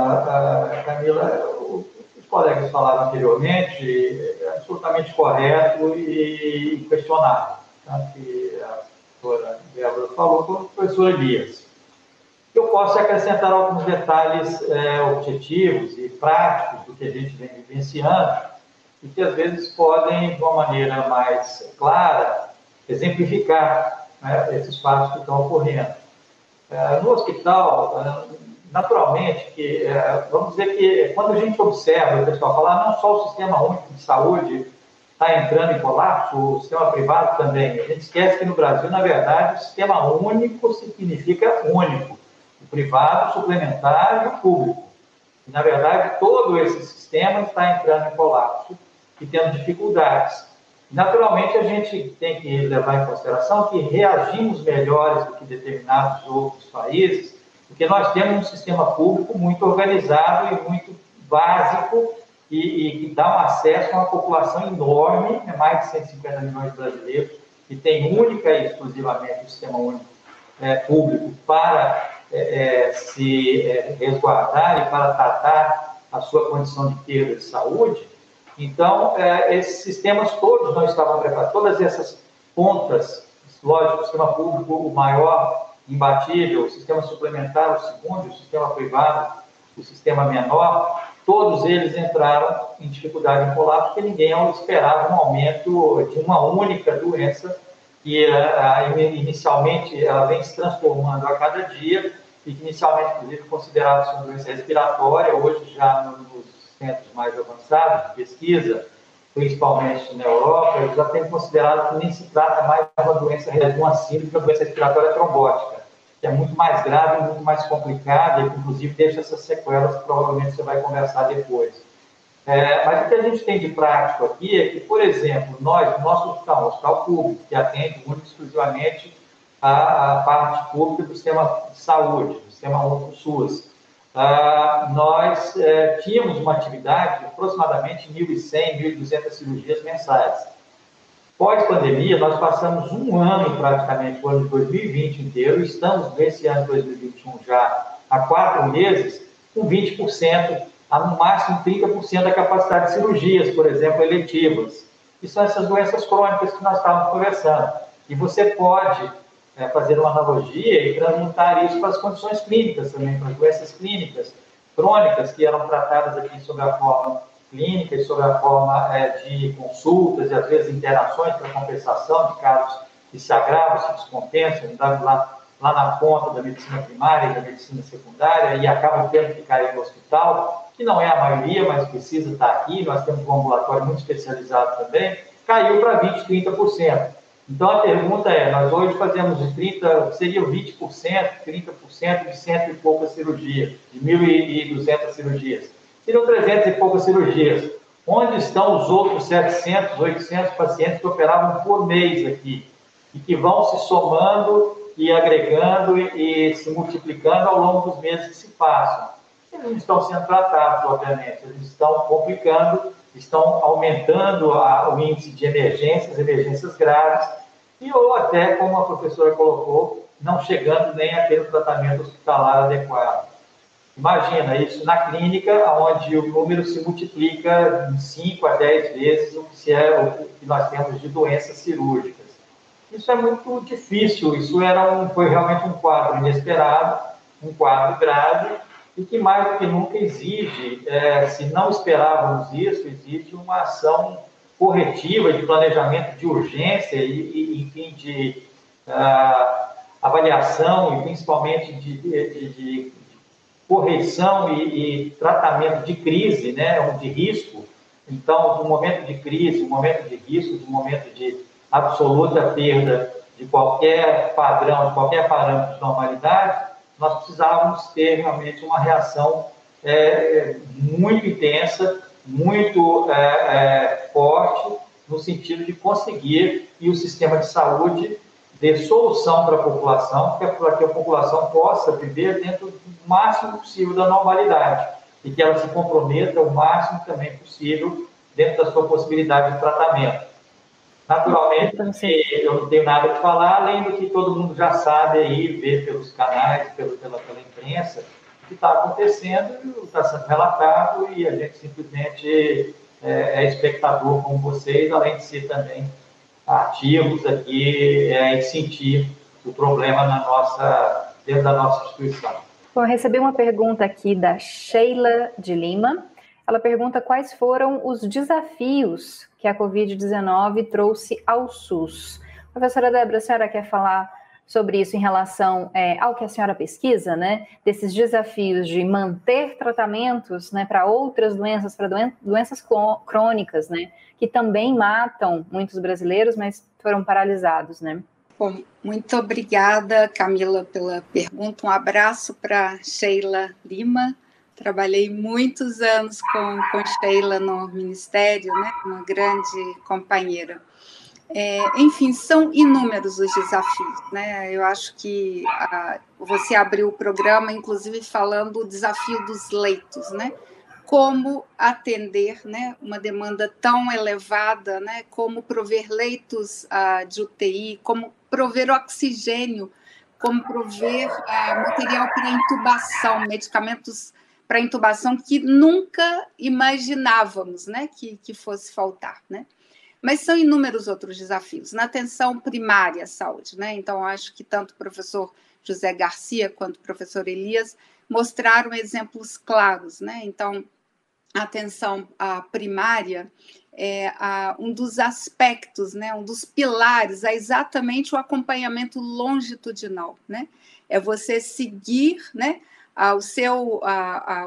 Camila, os colegas falaram anteriormente, é absolutamente correto e questionável. Tá? Que a professora Débora falou com o professor Elias. Eu posso acrescentar alguns detalhes é, objetivos e práticos do que a gente vem vivenciando e que às vezes podem, de uma maneira mais clara, exemplificar né, esses fatos que estão ocorrendo. É, no hospital, é, naturalmente, que, é, vamos dizer que quando a gente observa o pessoal falar não só o sistema único de saúde está entrando em colapso, o sistema privado também. A gente esquece que no Brasil, na verdade, o sistema único significa único. O privado, suplementar e o público. E, na verdade, todo esse sistema está entrando em colapso e tendo dificuldades. Naturalmente, a gente tem que levar em consideração que reagimos melhores do que determinados outros países, porque nós temos um sistema público muito organizado e muito básico e, e que dá um acesso a uma população enorme, né, mais de 150 milhões de brasileiros, que tem única e exclusivamente o sistema único é, público para é, é, se é, resguardar e para tratar a sua condição de perda de saúde. Então, é, esses sistemas todos não estavam preparados, todas essas pontas, lógico, o sistema público, o maior, imbatível, o sistema suplementar, o segundo, o sistema privado, o sistema menor, todos eles entraram em dificuldade em colapso, porque ninguém esperava um aumento de uma única doença, que inicialmente ela vem se transformando a cada dia, e que inicialmente, inclusive, considerava uma doença respiratória, hoje já nos centros mais avançados de pesquisa, principalmente na Europa, eles já têm considerado que nem se trata mais de uma doença de uma síndrome, uma doença respiratória trombótica, que é muito mais grave, muito mais complicada e, inclusive, deixa essas sequelas que provavelmente você vai conversar depois. É, mas o que a gente tem de prático aqui é que, por exemplo, nós, no nosso hospital, no hospital público, que atende muito exclusivamente a, a parte pública do sistema de saúde, do sistema único SUS, ah, nós é, tínhamos uma atividade de aproximadamente 1.100, 1.200 cirurgias mensais. Pós-pandemia, nós passamos um ano, praticamente, o ano de 2020 inteiro, estamos nesse ano de 2021 já há quatro meses, com 20%, a no máximo 30% da capacidade de cirurgias, por exemplo, eletivas. E são essas doenças crônicas que nós estávamos conversando. E você pode é, fazer uma analogia e transmutar isso para as condições clínicas também, para as doenças clínicas crônicas que eram tratadas aqui sob a forma clínica e sob a forma é, de consultas e às vezes interações para compensação de casos que se agravam, se descompensam, lá, lá na ponta da medicina primária e da medicina secundária e acabam tendo que cair no hospital, que não é a maioria, mas precisa estar aqui, nós temos um ambulatório muito especializado também, caiu para 20%, 30%. Então a pergunta é: nós hoje fazemos de 30, seria 20%, 30% de cento e poucas cirurgias, de 1.200 cirurgias. Seriam 300 e poucas cirurgias. Onde estão os outros 700, 800 pacientes que operavam por mês aqui? E que vão se somando e agregando e se multiplicando ao longo dos meses que se passam. Eles não estão sendo tratados, obviamente, eles estão complicando estão aumentando a, o índice de emergências, emergências graves, e ou até, como a professora colocou, não chegando nem a ter o tratamento hospitalar adequado. Imagina isso na clínica, onde o número se multiplica em 5 a 10 vezes o que, é, o que nós temos de doenças cirúrgicas. Isso é muito difícil, isso era um, foi realmente um quadro inesperado, um quadro grave, e que mais do que nunca exige, é, se não esperávamos isso, exige uma ação corretiva de planejamento de urgência e, e enfim, de uh, avaliação e principalmente de, de, de correção e, e, tratamento de crise, né, de risco. Então, no momento de crise, no momento de risco, no momento de absoluta perda de qualquer padrão, de qualquer parâmetro de normalidade, nós precisávamos ter realmente uma reação é, muito intensa, muito é, é, forte, no sentido de conseguir que o sistema de saúde dê solução para a população, para que a população possa viver dentro do máximo possível da normalidade e que ela se comprometa o máximo também possível dentro da sua possibilidade de tratamento. Naturalmente, eu não tenho nada para falar, além do que todo mundo já sabe aí, vê pelos canais, pela, pela imprensa, que está acontecendo, está sendo relatado e a gente simplesmente é, é, espectador como vocês, além de ser também ativos aqui é, e sentir o problema na nossa, dentro da nossa instituição. Bom, eu recebi uma pergunta aqui da Sheila de Lima. Ela pergunta quais foram os desafios que a Covid-19 trouxe ao SUS. Professora Débora, a senhora quer falar sobre isso em relação é, ao que a senhora pesquisa, né? Desses desafios de manter tratamentos né, para outras doenças, para doen doenças crônicas, né? Que também matam muitos brasileiros, mas foram paralisados, né? Bom, muito obrigada, Camila, pela pergunta. Um abraço para Sheila Lima, Trabalhei muitos anos com, com Sheila no Ministério, né? uma grande companheira. É, enfim, são inúmeros os desafios. Né? Eu acho que a, você abriu o programa, inclusive, falando o desafio dos leitos, né? como atender né, uma demanda tão elevada, né, como prover leitos uh, de UTI, como prover oxigênio, como prover uh, material para intubação, medicamentos para intubação que nunca imaginávamos né, que, que fosse faltar. Né? Mas são inúmeros outros desafios. Na atenção primária à saúde, né? então acho que tanto o professor José Garcia quanto o professor Elias mostraram exemplos claros. Né? Então, a atenção primária é a, um dos aspectos, né, um dos pilares é exatamente o acompanhamento longitudinal, né? É você seguir, né, o seu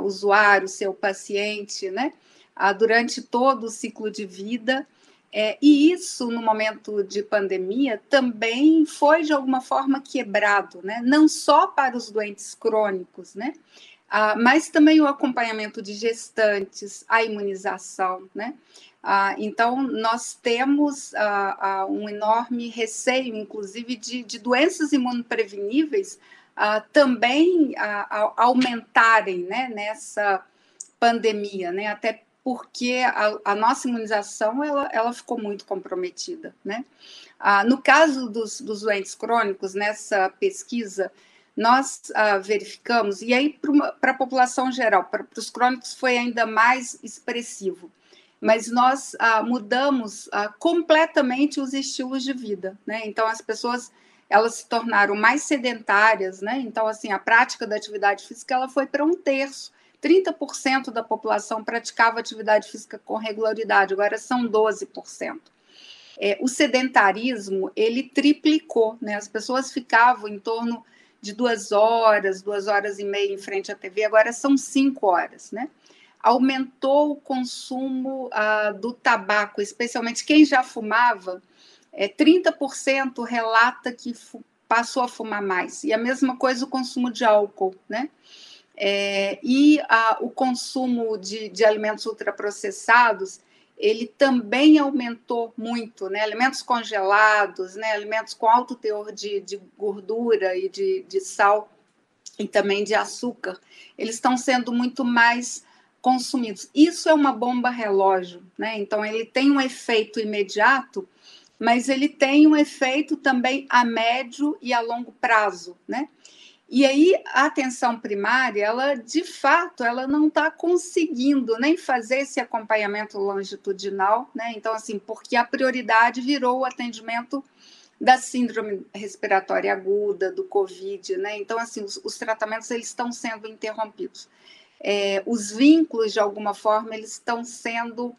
usuário, o seu paciente, né? durante todo o ciclo de vida. É, e isso, no momento de pandemia, também foi de alguma forma quebrado, né? não só para os doentes crônicos, né? Ah, mas também o acompanhamento de gestantes, a imunização. Né? Ah, então, nós temos ah, ah um enorme receio, inclusive, de, de doenças imunopreveníveis ah, também ah, aumentarem né, nessa pandemia, né? até porque a, a, nossa imunização ela, ela ficou muito comprometida. Né? Ah, no caso dos, dos doentes crônicos, nessa pesquisa, nós ah, verificamos, e aí para a população geral, para os crônicos foi ainda mais expressivo, mas nós ah, mudamos ah, completamente os estilos de vida. Né? Então, as pessoas elas se tornaram mais sedentárias, né? Então, assim, a prática da atividade física ela foi para um terço. 30% da população praticava atividade física com regularidade, agora são 12%. É, o sedentarismo, ele triplicou, né? As pessoas ficavam em torno de duas horas, duas horas e meia em frente à TV, agora são cinco horas, né? Aumentou o consumo ah, do tabaco, especialmente quem já fumava, é, 30% relata que passou a fumar mais, e a mesma coisa o consumo de álcool, né? É, e a, o consumo de, de, alimentos ultraprocessados, ele também aumentou muito, né? Alimentos congelados, né? Alimentos com alto teor de, de gordura e de, de sal e também de açúcar, eles estão sendo muito mais consumidos. Isso é uma bomba relógio, né? Então ele tem um efeito imediato, mas ele tem um efeito também a médio e a longo prazo, né? E aí a atenção primária, ela de fato, ela não está conseguindo nem fazer esse acompanhamento longitudinal, né? Então, assim, porque a prioridade virou o atendimento da síndrome respiratória aguda, do Covid, né? Então, assim, os, os tratamentos eles estão sendo interrompidos. É, os vínculos, de alguma forma, eles estão sendo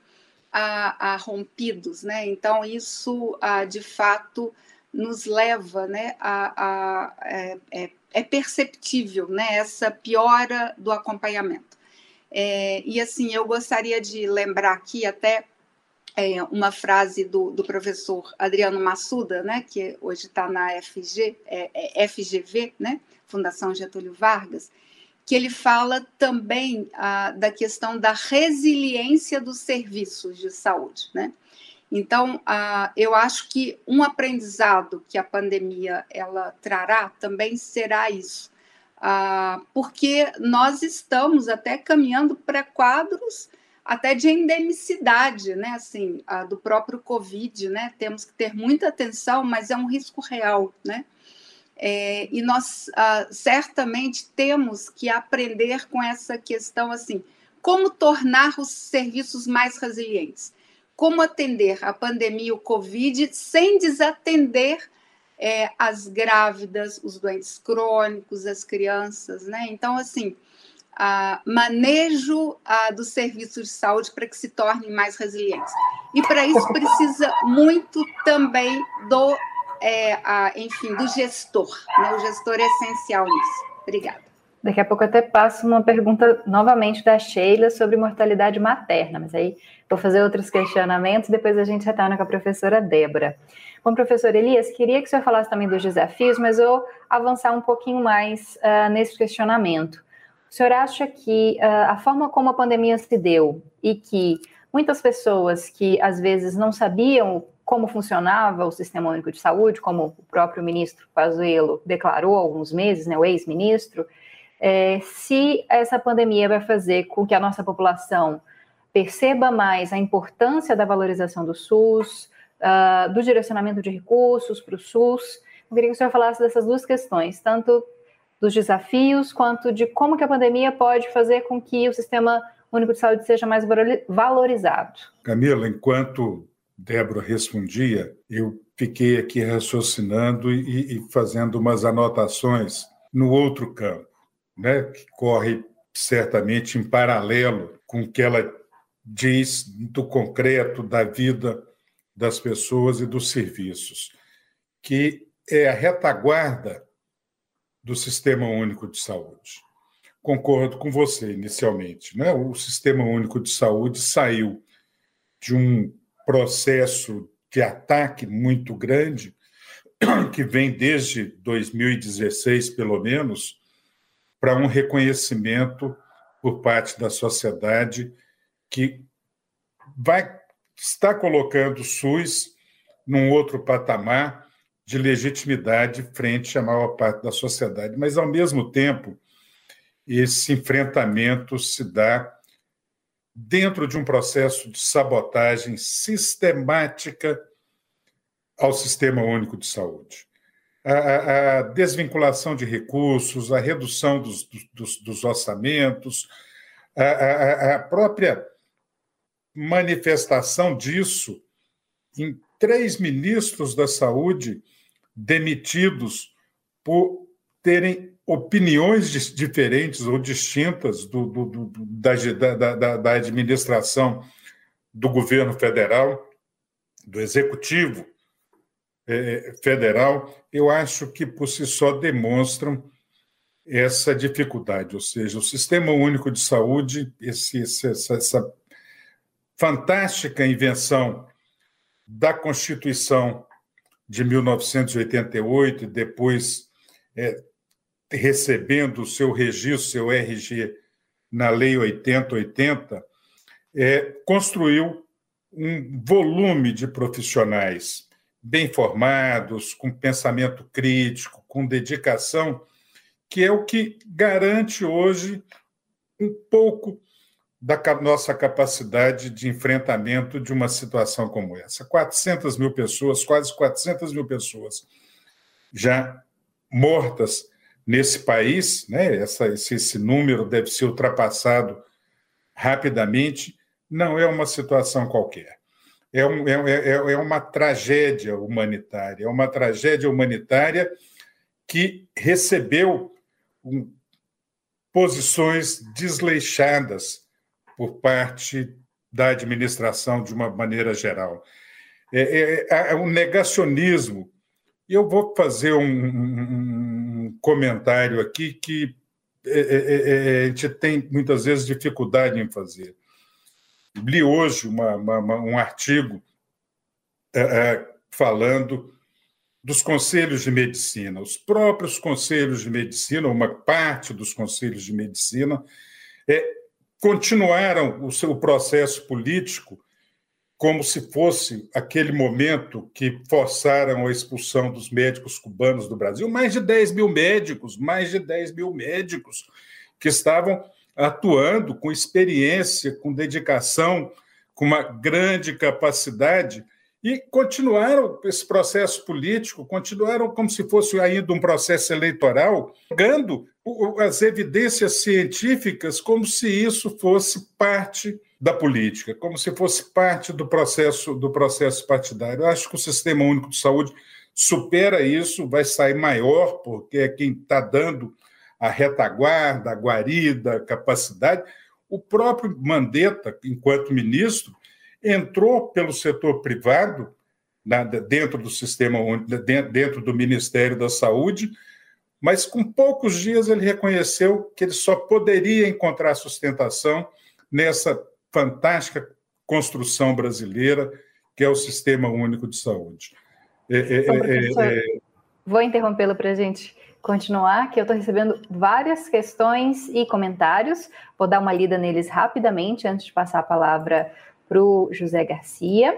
a, a rompidos, né? Então, isso, a, de fato, nos leva né, a, a é, é, é perceptível né, essa piora do acompanhamento. É, e assim, eu gostaria de lembrar aqui até é, uma frase do, do, professor Adriano Massuda, né, que hoje está na FG, é, é FGV, né, Fundação Getúlio Vargas, que ele fala também ah, da questão da resiliência dos serviços de saúde. Né? Então, eu acho que um aprendizado que a pandemia ela trará também será isso, uh, porque nós estamos até caminhando para quadros até de endemicidade, né? Assim, do próprio Covid, né? Temos que ter muita atenção, mas é um risco real, né? É, e nós certamente temos que aprender com essa questão assim, como tornar os serviços mais resilientes como atender a pandemia, o Covid, sem desatender é, as grávidas, os doentes crônicos, as crianças, né? Então, assim, a manejo a, dos serviços de saúde para que se tornem mais resilientes. E para isso precisa muito também do, é, a, enfim, do gestor. Né? O gestor é essencial nisso. Obrigada. Daqui a pouco até passo uma pergunta novamente da Sheila sobre mortalidade materna, mas aí vou fazer outros questionamentos, depois a gente retorna com a professora Débora. Bom, professor Elias, queria que o senhor falasse também dos desafios, mas eu avançar um pouquinho mais uh, nesse questionamento. O senhor acha que uh, a forma como a pandemia se deu e que muitas pessoas que às vezes não sabiam como funcionava o Sistema Único de Saúde, como o próprio ministro Pazuello declarou há alguns meses, né, o ex-ministro, é, se essa pandemia vai fazer com que a nossa população perceba mais a importância da valorização do SUS, uh, do direcionamento de recursos para o SUS. Eu queria que o senhor falasse dessas duas questões, tanto dos desafios quanto de como que a pandemia pode fazer com que o sistema único de saúde seja mais valorizado. Camila, enquanto Débora respondia, eu fiquei aqui raciocinando e, e fazendo umas anotações no outro campo né, que corre certamente em paralelo com o que ela diz do concreto da vida das pessoas e dos serviços, que é a retaguarda do Sistema Único de Saúde. concordo com você inicialmente. Né? O Sistema Único de Saúde saiu de um processo de ataque muito grande, que vem desde 2016, pelo menos, para um reconhecimento por parte da sociedade que vai estar colocando o SUS num outro patamar de legitimidade frente à maior parte da sociedade. Mas, ao mesmo tempo, esse enfrentamento se dá dentro de um processo de sabotagem sistemática ao Sistema Único de Saúde. A, desvinculação de recursos, a redução dos, dos, dos orçamentos, a, a, a própria manifestação disso em três ministros da saúde demitidos por terem opiniões diferentes ou distintas do, do, do, da, da, da, administração do governo federal, do executivo é, federal, eu acho que por si só demonstram essa dificuldade, ou seja, o Sistema Único de Saúde, esse, essa, essa fantástica invenção da Constituição de 1988 e depois é, recebendo o seu registro, seu RG, na Lei 8080, é, construiu um volume de profissionais bem formados, com pensamento crítico, com dedicação, que é o que garante hoje um pouco da nossa capacidade de enfrentamento de uma situação como essa. 400 mil pessoas, quase 400 mil pessoas já mortas nesse país, né? Essa, esse, esse número deve ser ultrapassado rapidamente. Não é uma situação qualquer. É, um, é, é, é uma tragédia humanitária, é uma tragédia humanitária que recebeu um, posições desleixadas por parte da administração de uma maneira geral. É, é, é, é um negacionismo. Eu vou fazer um, um comentário aqui que é, é, é, a gente tem muitas vezes dificuldade em fazer. Li hoje uma, uma, um artigo falando dos conselhos de medicina. Os próprios conselhos de medicina, uma parte dos conselhos de medicina, é, continuaram o seu processo político como se fosse aquele momento que forçaram a expulsão dos médicos cubanos do Brasil. Mais de 10 mil médicos, mais de 10 mil médicos que estavam atuando com experiência, com dedicação, com uma grande capacidade e continuaram esse processo político, continuaram como se fosse ainda um processo eleitoral, pegando as evidências científicas como se isso fosse parte da política, como se fosse parte do processo do processo partidário. Eu acho que o Sistema Único de Saúde supera isso, vai sair maior, porque é quem está dando a retaguarda, a guarida, a capacidade. O próprio Mandetta, enquanto ministro, entrou pelo setor privado, dentro do sistema, dentro do Ministério da Saúde, mas com poucos dias ele reconheceu que ele só poderia encontrar sustentação nessa fantástica construção brasileira que é o Sistema Único de Saúde. É, é, é, é, vou interrompê-lo para a gente continuar, que eu estou recebendo várias questões e comentários. Vou dar uma lida neles rapidamente antes de passar a palavra para o José Garcia.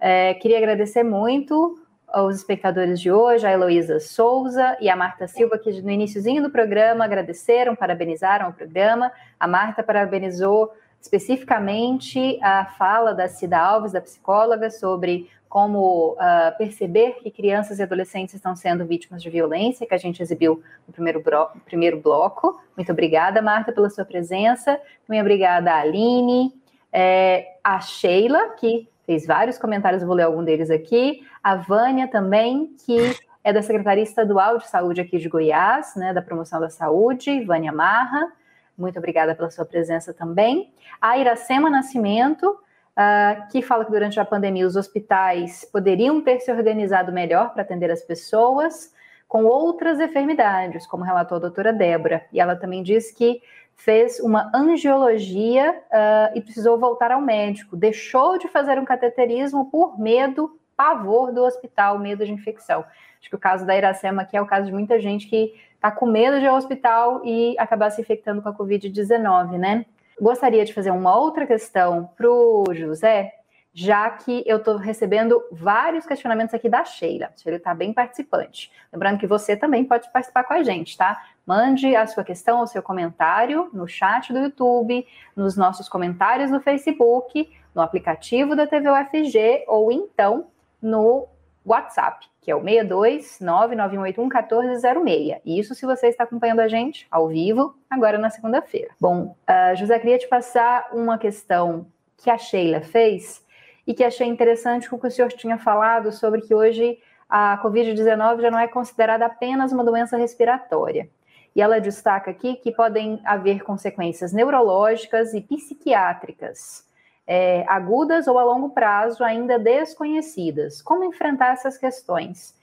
É, queria agradecer muito aos espectadores de hoje, a Heloísa Souza e a Marta Silva, que no iníciozinho do programa agradeceram, parabenizaram o programa. A Marta parabenizou especificamente a fala da Cida Alves, da psicóloga, sobre como uh, perceber que crianças e adolescentes estão sendo vítimas de violência, que a gente exibiu no primeiro, primeiro bloco. Muito obrigada, Marta, pela sua presença. Muito obrigada, Aline, é, a Sheila, que fez vários comentários, vou ler algum deles aqui, a Vânia também, que é da Secretaria Estadual de Saúde aqui de Goiás, né, da Promoção da Saúde, Vânia Marra, muito obrigada pela sua presença também. A Iracema Nascimento, uh, que fala que durante a pandemia os hospitais poderiam ter se organizado melhor para atender as pessoas com outras enfermidades, como relatou a doutora Débora. E ela também diz que fez uma angiologia uh, e precisou voltar ao médico. Deixou de fazer um cateterismo por medo, pavor do hospital, medo de infecção. Acho que o caso da Iracema aqui é o caso de muita gente que está com medo de ir ao hospital e acabar se infectando com a Covid-19, né? Gostaria de fazer uma outra questão para o José, já que eu estou recebendo vários questionamentos aqui da Sheila. Sheila está bem participante. Lembrando que você também pode participar com a gente, tá? Mande a sua questão, o seu comentário no chat do YouTube, nos nossos comentários no Facebook, no aplicativo da TV UFG ou então no WhatsApp, que é o 62 1406. Isso se você está acompanhando a gente ao vivo, agora na segunda-feira. Bom, uh, José, queria te passar uma questão que a Sheila fez e que achei interessante o que o senhor tinha falado sobre que hoje a Covid-19 já não é considerada apenas uma doença respiratória. E ela destaca aqui que podem haver consequências neurológicas e psiquiátricas, é, agudas ou a longo prazo, ainda desconhecidas. Como enfrentar essas questões?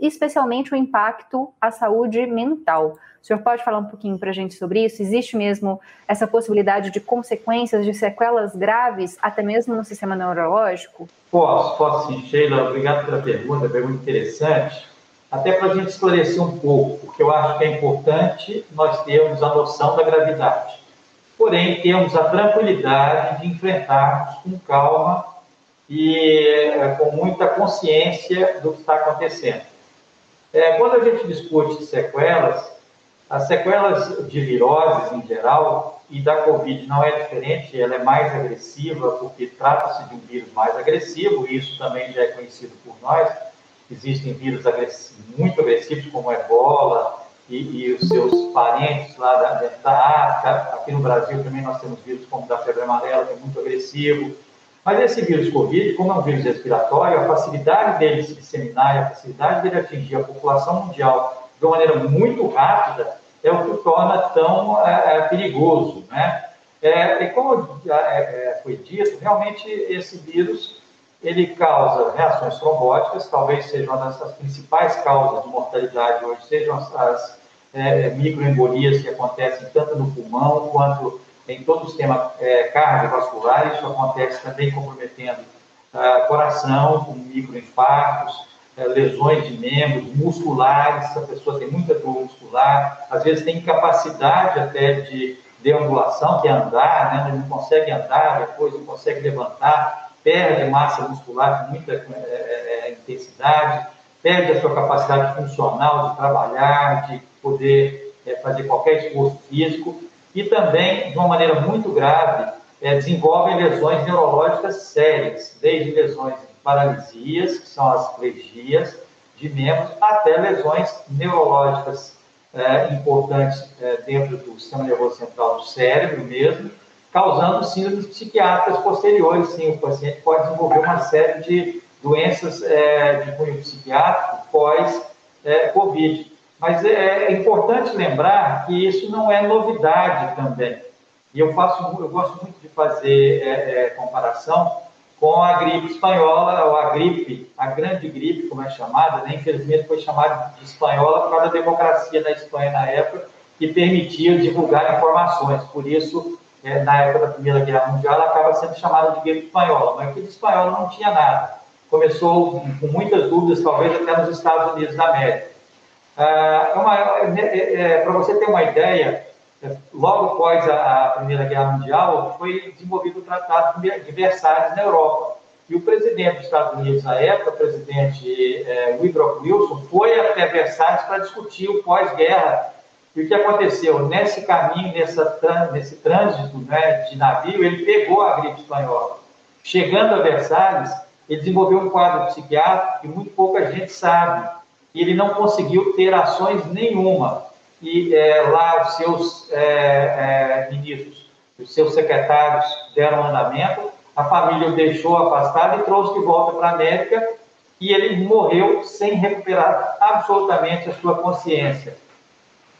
especialmente o impacto à saúde mental. O senhor pode falar um pouquinho para a gente sobre isso? Existe mesmo essa possibilidade de consequências, de sequelas graves, até mesmo no sistema neurológico? Posso, posso sim, Sheila. Obrigado pela pergunta, pergunta interessante. Até para a gente esclarecer um pouco, porque eu acho que é importante nós termos a noção da gravidade. Porém, temos a tranquilidade de enfrentarmos com calma e é, com muita consciência do que está acontecendo. É, quando a gente discute sequelas, as sequelas de viroses em geral, e da Covid não é diferente, ela é mais agressiva, porque trata-se de um vírus mais agressivo, e isso também já é conhecido por nós. Existem vírus agressivos, muito agressivos, como a ebola e, e, os seus parentes lá da, da África. Aqui no Brasil também nós temos vírus como da febre amarela, que é muito agressivo mas esse vírus Covid, como é um vírus respiratório, a facilidade dele se disseminar e a facilidade dele atingir a população mundial de uma maneira muito rápida é o que o torna tão é, é, perigoso, né? É, e como é, é, foi dito, realmente esse vírus ele causa reações trombóticas, talvez seja uma das principais causas de mortalidade hoje, sejam as, as é, microembolias que acontecem tanto no pulmão quanto em todo o sistema é, cardiovascular, isso acontece também comprometendo ah, coração, com microinfartos, é, lesões de membros musculares, a pessoa tem muita dor muscular, às vezes tem incapacidade até de deambulação, que é andar, né? não consegue andar, depois não consegue levantar, perde massa muscular com muita é, é, é, intensidade, perde a sua capacidade funcional de trabalhar, de poder é, fazer qualquer esforço físico, e também, de uma maneira muito grave, é, desenvolvem lesões neurológicas sérias, desde lesões de paralisias, que são as plegias de membros, até lesões neurológicas é, importantes é, dentro do sistema nervoso central do cérebro mesmo, causando síndromes psiquiátricas posteriores. Sim, o paciente pode desenvolver uma série de doenças de cunho psiquiátrico pós-Covid. Mas é, é importante lembrar que isso não é novidade também. E eu faço, eu gosto muito de fazer é, é, comparação com a gripe espanhola, ou a gripe, a grande gripe, como é chamada, né? infelizmente foi chamada de espanhola por causa da democracia na Espanha na época, que permitia divulgar informações. Por isso, é, na época da Primeira Guerra Mundial, ela acaba sendo chamada de gripe espanhola, mas aqui de espanhola não tinha nada. Começou com muitas dúvidas, talvez até nos Estados Unidos da América. Ah, é, é, é, Para você ter uma ideia, logo após a, a, Primeira Guerra Mundial, foi desenvolvido o Tratado de Versalhes na Europa. E o presidente dos Estados Unidos na época, o presidente é, Woodrow Wilson, foi até Versalhes para discutir o pós-guerra. E o que aconteceu? Nesse caminho, nessa, nesse trânsito né, de navio, ele pegou a gripe espanhola. Chegando a Versalhes, ele desenvolveu um quadro psiquiátrico que muito pouca gente sabe e ele não conseguiu ter ações nenhuma. E é, lá os seus é, é, ministros, os seus secretários deram andamento, a família o deixou afastado e trouxe de volta para a América e ele morreu sem recuperar absolutamente a sua consciência.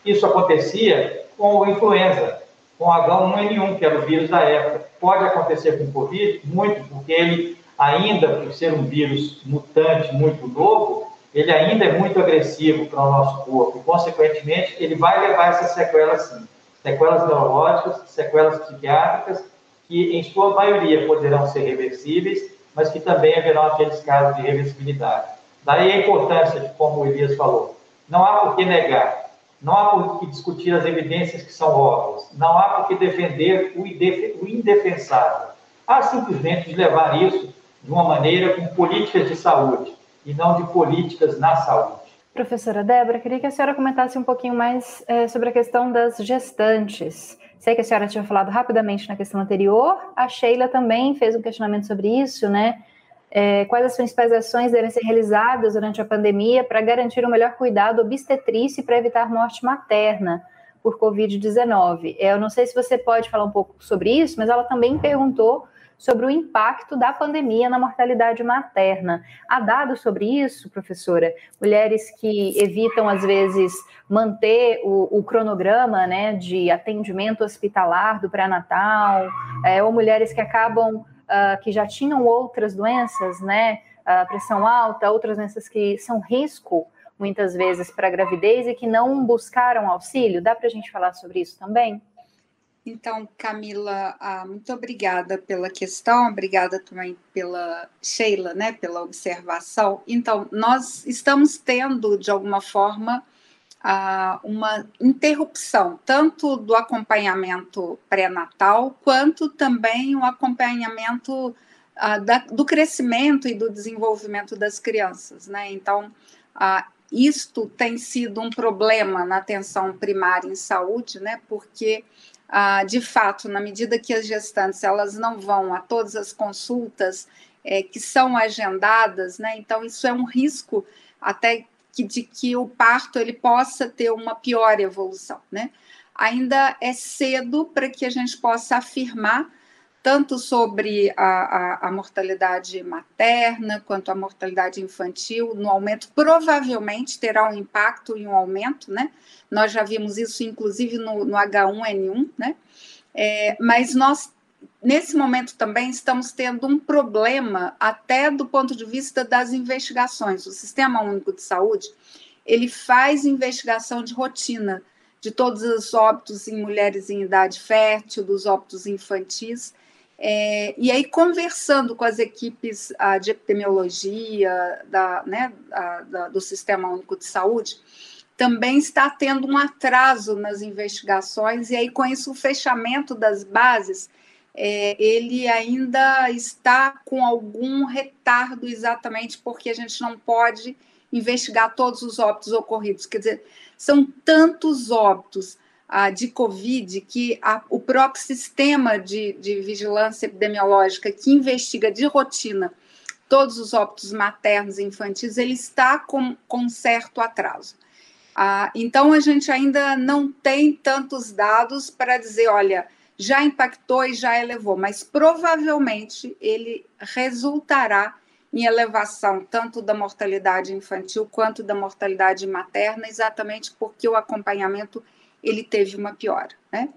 Isso acontecia com o influenza, com H1N1, que era o vírus da época. Pode acontecer com o Covid? Muito, porque ele, ainda por ser um vírus mutante muito novo, ele ainda é muito agressivo para o nosso corpo e, consequentemente, ele vai levar essa sequela sim. sequelas neurológicas, sequelas psiquiátricas, que em sua maioria poderão ser reversíveis, mas que também haverão aqueles casos de reversibilidade. Daí a importância de, como o Elias falou, não há por que negar, não há por que discutir as evidências que são óbvias, não há por que defender o indefensável. Há simplesmente de levar isso de uma maneira com políticas de saúde e não de políticas na saúde. Professora Débora, queria que a senhora comentasse um pouquinho mais é, sobre a questão das gestantes. Sei que a senhora tinha falado rapidamente na questão anterior, a Sheila também fez um questionamento sobre isso, né? É, quais as principais ações devem ser realizadas durante a pandemia para garantir o um melhor cuidado obstetrício e para evitar morte materna por Covid-19? É, eu não sei se você pode falar um pouco sobre isso, mas ela também perguntou sobre o impacto da pandemia na mortalidade materna. Há dados sobre isso, professora? Mulheres que evitam, às vezes, manter o, o cronograma né, de atendimento hospitalar do pré-natal, é, ou mulheres que acabam, uh, que já tinham outras doenças, né, uh, pressão alta, outras doenças que são risco muitas vezes para a gravidez e que não buscaram auxílio. Dá para a gente falar sobre isso também? Então, Camila, ah, muito obrigada pela questão, obrigada também pela Sheila, né, pela observação. Então, nós estamos tendo, de alguma forma, ah, uma interrupção, tanto do acompanhamento pré-natal, quanto também o acompanhamento ah, da, do crescimento e do desenvolvimento das crianças, né? Então, isto tem sido um problema na atenção primária em saúde, né? Porque ah, de fato, na medida que as gestantes elas não vão a todas as consultas é, que são agendadas, né? Então isso é um risco até que, de que o parto ele possa ter uma pior evolução, né? Ainda é cedo para que a gente possa afirmar tanto sobre a, a, a, mortalidade materna quanto a mortalidade infantil no aumento, provavelmente terá um impacto em um aumento, né? Nós já vimos isso, inclusive, no, no H1N1, né? É, mas nós, nesse momento também, estamos tendo um problema, até do ponto de vista das investigações. O Sistema Único de Saúde, ele faz investigação de rotina de todos os óbitos em mulheres em idade fértil, dos óbitos infantis, é, e aí, conversando com as equipes ah, de epidemiologia da, né, a, da, do Sistema Único de Saúde, também está tendo um atraso nas investigações, e aí, com isso, o fechamento das bases, é, ele ainda está com algum retardo, exatamente porque a gente não pode investigar todos os óbitos ocorridos. Quer dizer, são tantos óbitos de Covid, que a, o próprio sistema de, de vigilância epidemiológica que investiga de rotina todos os óbitos maternos e infantis, ele está com, com certo atraso. Ah, então, a gente ainda não tem tantos dados para dizer, olha, já impactou e já elevou, mas provavelmente ele resultará em elevação tanto da mortalidade infantil quanto da mortalidade materna, exatamente porque o acompanhamento ele teve uma piora. Né?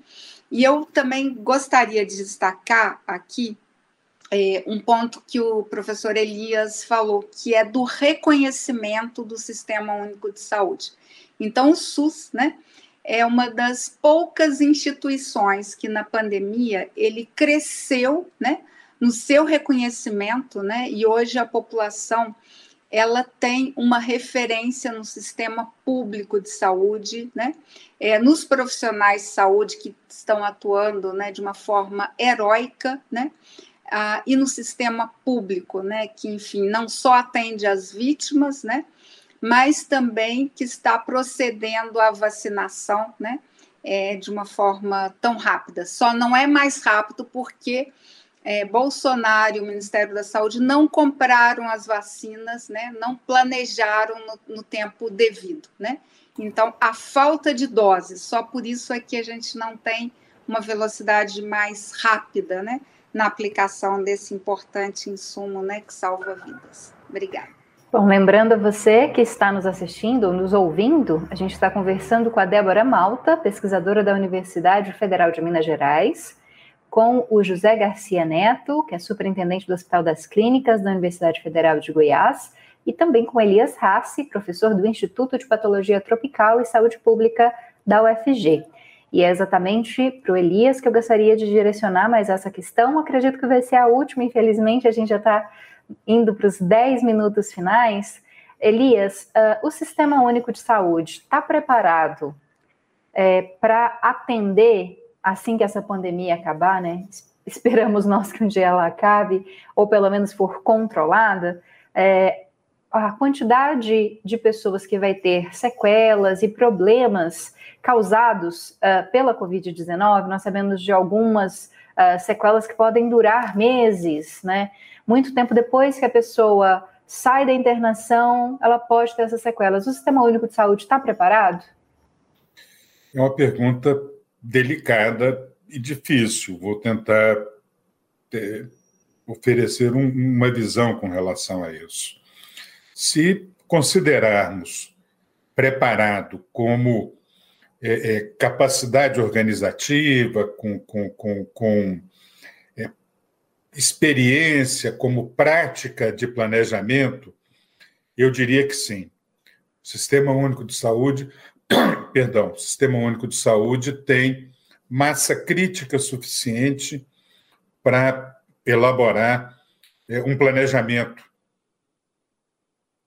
E eu também gostaria de destacar aqui é, um ponto que o professor Elias falou, que é do reconhecimento do Sistema Único de Saúde. Então, o SUS, né, é uma das poucas instituições que na pandemia ele cresceu, né, no seu reconhecimento, né, e hoje a população ela tem uma referência no sistema público de saúde, né? É, nos profissionais de saúde que estão atuando né, de uma forma heróica, né? Ah, e no sistema público, né, que, enfim, não só atende as vítimas, né, mas também que está procedendo à vacinação né, é, de uma forma tão rápida. Só não é mais rápido porque é, Bolsonaro e o Ministério da Saúde não compraram as vacinas, né, não planejaram no, no, tempo devido. Né? Então, a falta de doses, só por isso é que a gente não tem uma velocidade mais rápida né, na aplicação desse importante insumo né, que salva vidas. Obrigada. Bom, lembrando a você que está nos assistindo, nos ouvindo, a gente está conversando com a Débora Malta, pesquisadora da Universidade Federal de Minas Gerais com o José Garcia Neto, que é superintendente do Hospital das Clínicas da Universidade Federal de Goiás, e também com Elias Rassi, professor do Instituto de Patologia Tropical e Saúde Pública da UFG. E é exatamente para o Elias que eu gostaria de direcionar mais essa questão. Acredito que vai ser a última, infelizmente, a gente já está indo para os 10 minutos finais. Elias, uh, o Sistema Único de Saúde está preparado é, para atender assim que essa pandemia acabar, né? Esperamos nós que um dia ela acabe, ou pelo menos for controlada, é, a quantidade de pessoas que vai ter sequelas e problemas causados uh, pela Covid-19, nós sabemos de algumas uh, sequelas que podem durar meses, né? Muito tempo depois que a pessoa sai da internação, ela pode ter essas sequelas. O Sistema Único de Saúde está preparado? É uma pergunta delicada e difícil. Vou tentar oferecer um, uma visão com relação a isso. Se considerarmos preparado como é, é, capacidade organizativa, com, com, com, com é, experiência, como prática de planejamento, eu diria que sim. O Sistema Único de Saúde, perdão, Sistema Único de Saúde tem massa crítica suficiente para elaborar é, um planejamento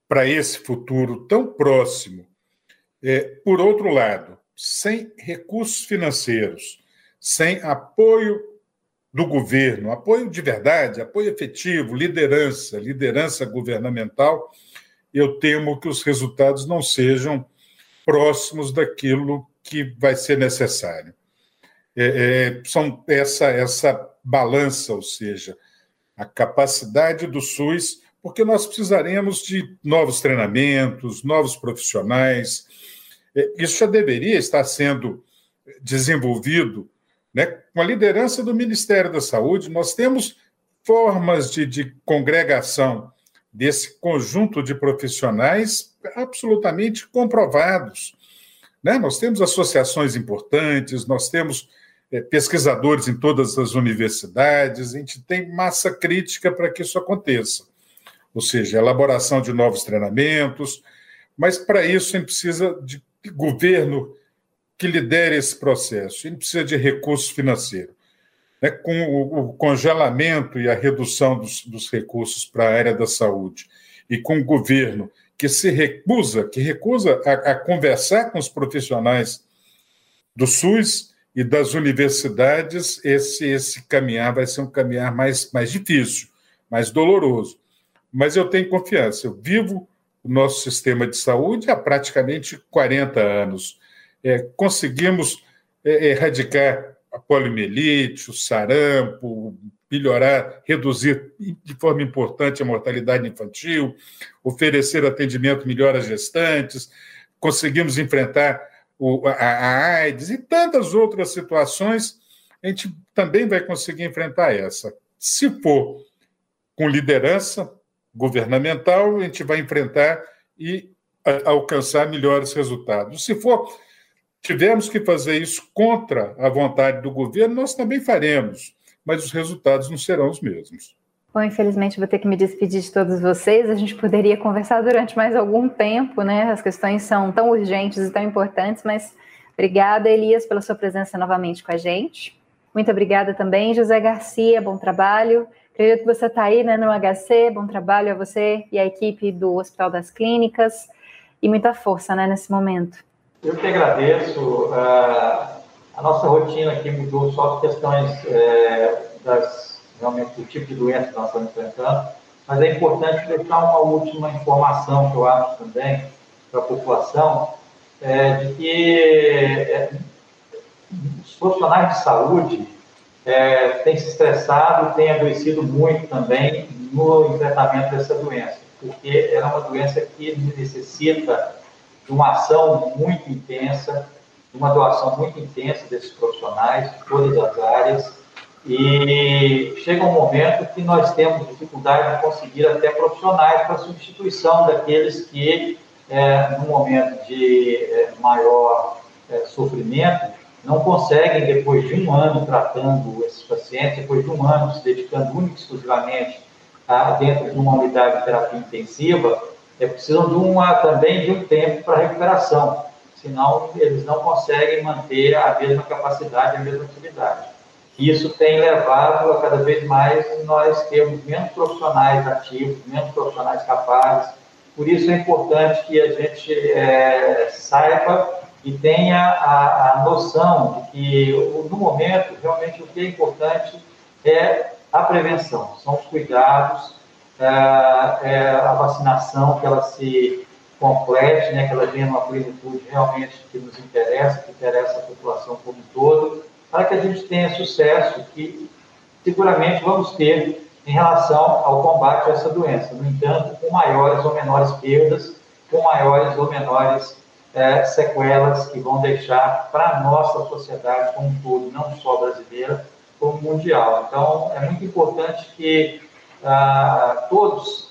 para esse futuro tão próximo. É, por outro lado, sem recursos financeiros, sem apoio do governo, apoio de verdade, apoio efetivo, liderança, liderança governamental, eu temo que os resultados não sejam próximos daquilo que vai ser necessário. É, é, são essa essa balança, ou seja, a capacidade do SUS, porque nós precisaremos de novos treinamentos, novos profissionais, é, isso já deveria estar sendo desenvolvido né, com a liderança do Ministério da Saúde. Nós temos formas de, de congregação desse conjunto de profissionais absolutamente comprovados. Né? Nós temos associações importantes, nós temos é, pesquisadores em todas as universidades, a gente tem massa crítica para que isso aconteça. Ou seja, elaboração de novos treinamentos, mas para isso a gente precisa de governo que lidere esse processo. Ele precisa de recursos financeiros. Né? Com o, congelamento e a redução dos, dos recursos para a área da saúde, e com o governo que se recusa, que recusa a, a conversar com os profissionais do SUS e das universidades, esse, esse caminhar vai ser um caminhar mais, mais difícil, mais doloroso. Mas eu tenho confiança, eu vivo o nosso sistema de saúde há praticamente 40 anos. É, conseguimos é, erradicar a poliomielite, o sarampo, melhorar, reduzir de forma importante a mortalidade infantil, oferecer atendimento melhor às gestantes, conseguimos enfrentar o, a, a AIDS e tantas outras situações, a gente também vai conseguir enfrentar essa. Se for com liderança, governamental, a gente vai enfrentar e alcançar melhores resultados. Se for tivermos que fazer isso contra a vontade do governo, nós também faremos, mas os resultados não serão os mesmos. Bom, infelizmente vou ter que me despedir de todos vocês. A gente poderia conversar durante mais algum tempo, né? As questões são tão urgentes e tão importantes, mas obrigada, Elias, pela sua presença novamente com a gente. Muito obrigada também, José Garcia, bom trabalho. Acredito que você está aí né, no HC, bom trabalho a você e a equipe do Hospital das Clínicas e muita força né, nesse momento. Eu que agradeço. Uh, a nossa rotina aqui mudou só questões é, das, realmente do tipo de doença que nós estamos enfrentando, mas é importante deixar uma última informação que eu acho também para a população, é, de que é, os profissionais de saúde é, tem se estressado, tem adoecido muito também no enfrentamento dessa doença, porque ela é uma doença que necessita de uma ação muito intensa, de uma doação muito intensa desses profissionais, de todas as áreas, e chega um momento que nós temos dificuldade de conseguir até profissionais para substituição daqueles que, é, no momento de é, maior é, sofrimento, não conseguem, depois de um ano tratando esses pacientes, depois de um ano se dedicando única e exclusivamente a, dentro de uma unidade de terapia intensiva, é, precisam de uma, também de um tempo para recuperação. senão eles não conseguem manter a mesma capacidade, a mesma atividade. Isso tem levado a cada vez mais nós termos menos profissionais ativos, menos profissionais capazes. Por isso é importante que a gente é, saiba e tenha a, a noção de que, no momento, realmente o que é importante é a prevenção, são os cuidados, a vacinação, que ela se complete, né, que ela venha numa plenitude realmente que nos interessa, que interessa a população como um todo, para que a gente tenha sucesso, que seguramente vamos ter em relação ao combate a essa doença. No entanto, com maiores ou menores perdas, com maiores ou menores é, sequelas que vão deixar para a nossa sociedade como um todo, não só brasileira, como mundial. Então, é muito importante que ah, todos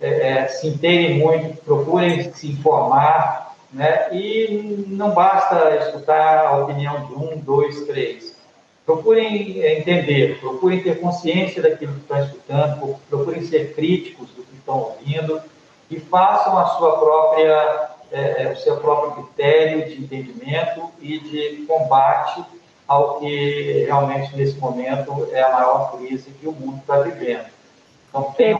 é, é, se inteirem muito, procurem se informar, né? e não basta escutar a opinião de um, dois, três. Procurem é, entender, procurem ter consciência daquilo que estão escutando, procurem ser críticos do que estão ouvindo e façam a sua própria, é, é, o seu próprio critério de entendimento e de combate ao que realmente nesse momento é a maior crise que o mundo está vivendo. Então, tenham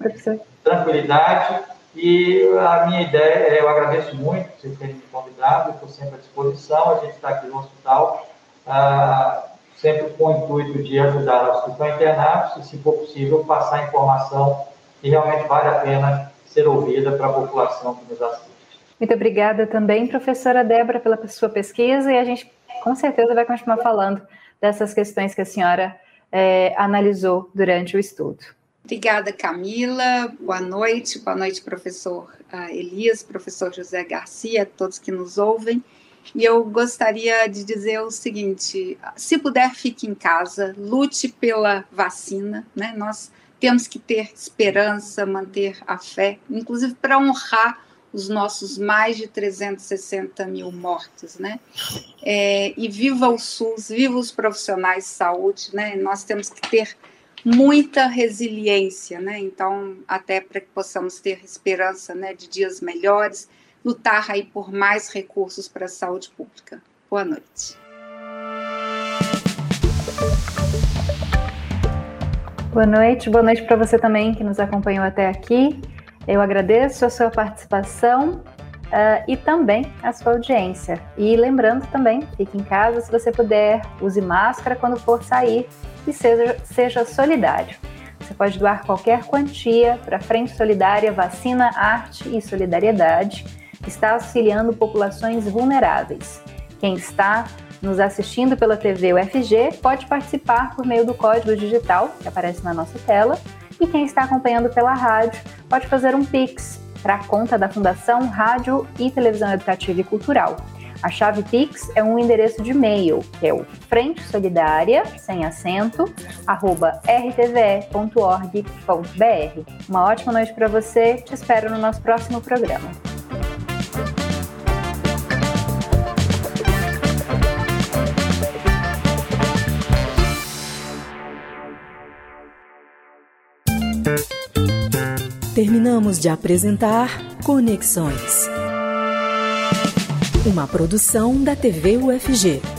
tranquilidade e a minha ideia, é, eu agradeço muito vocês terem me convidado, estou sempre à disposição, a gente está aqui no hospital, ah, sempre com o intuito de ajudar os que estão internados e, se for possível, passar informação que realmente vale a pena ser ouvida para a população que nos assiste. Muito obrigada também, professora Débora, pela sua pesquisa e a gente com certeza vai continuar falando dessas questões que a senhora é, analisou durante o estudo. Obrigada, Camila. Boa noite. Boa noite, professor uh, Elias, professor José Garcia, todos que nos ouvem. E eu gostaria de dizer o seguinte: se puder, fique em casa, lute pela vacina, né? Nós temos que ter esperança, manter a fé, inclusive para honrar os nossos mais de 360 mil mortos, né? É, e viva o SUS, viva os profissionais de saúde, né? Nós temos que ter muita resiliência, né? Então, até para que possamos ter esperança, né, de dias melhores, lutar aí por mais recursos para a saúde pública. Boa noite. Boa noite, boa noite para você também que nos acompanhou até aqui. Eu agradeço a sua participação uh, e também a sua audiência. E lembrando também, fique em casa se você puder, use máscara quando for sair e seja, seja solidário. Você pode doar qualquer quantia para a Frente Solidária Vacina, Arte e Solidariedade, que está auxiliando populações vulneráveis. Quem está nos assistindo pela TV UFG pode participar por meio do código digital que aparece na nossa tela e quem está acompanhando pela rádio pode fazer um Pix para a conta da Fundação Rádio e Televisão Educativa e Cultural. A chave Pix é um endereço de e-mail, que é o frente solidária, sem acento, arroba rtve.org.br. Uma ótima noite para você, te espero no nosso próximo programa. Terminamos de apresentar Conexões. Uma produção da TV UFG.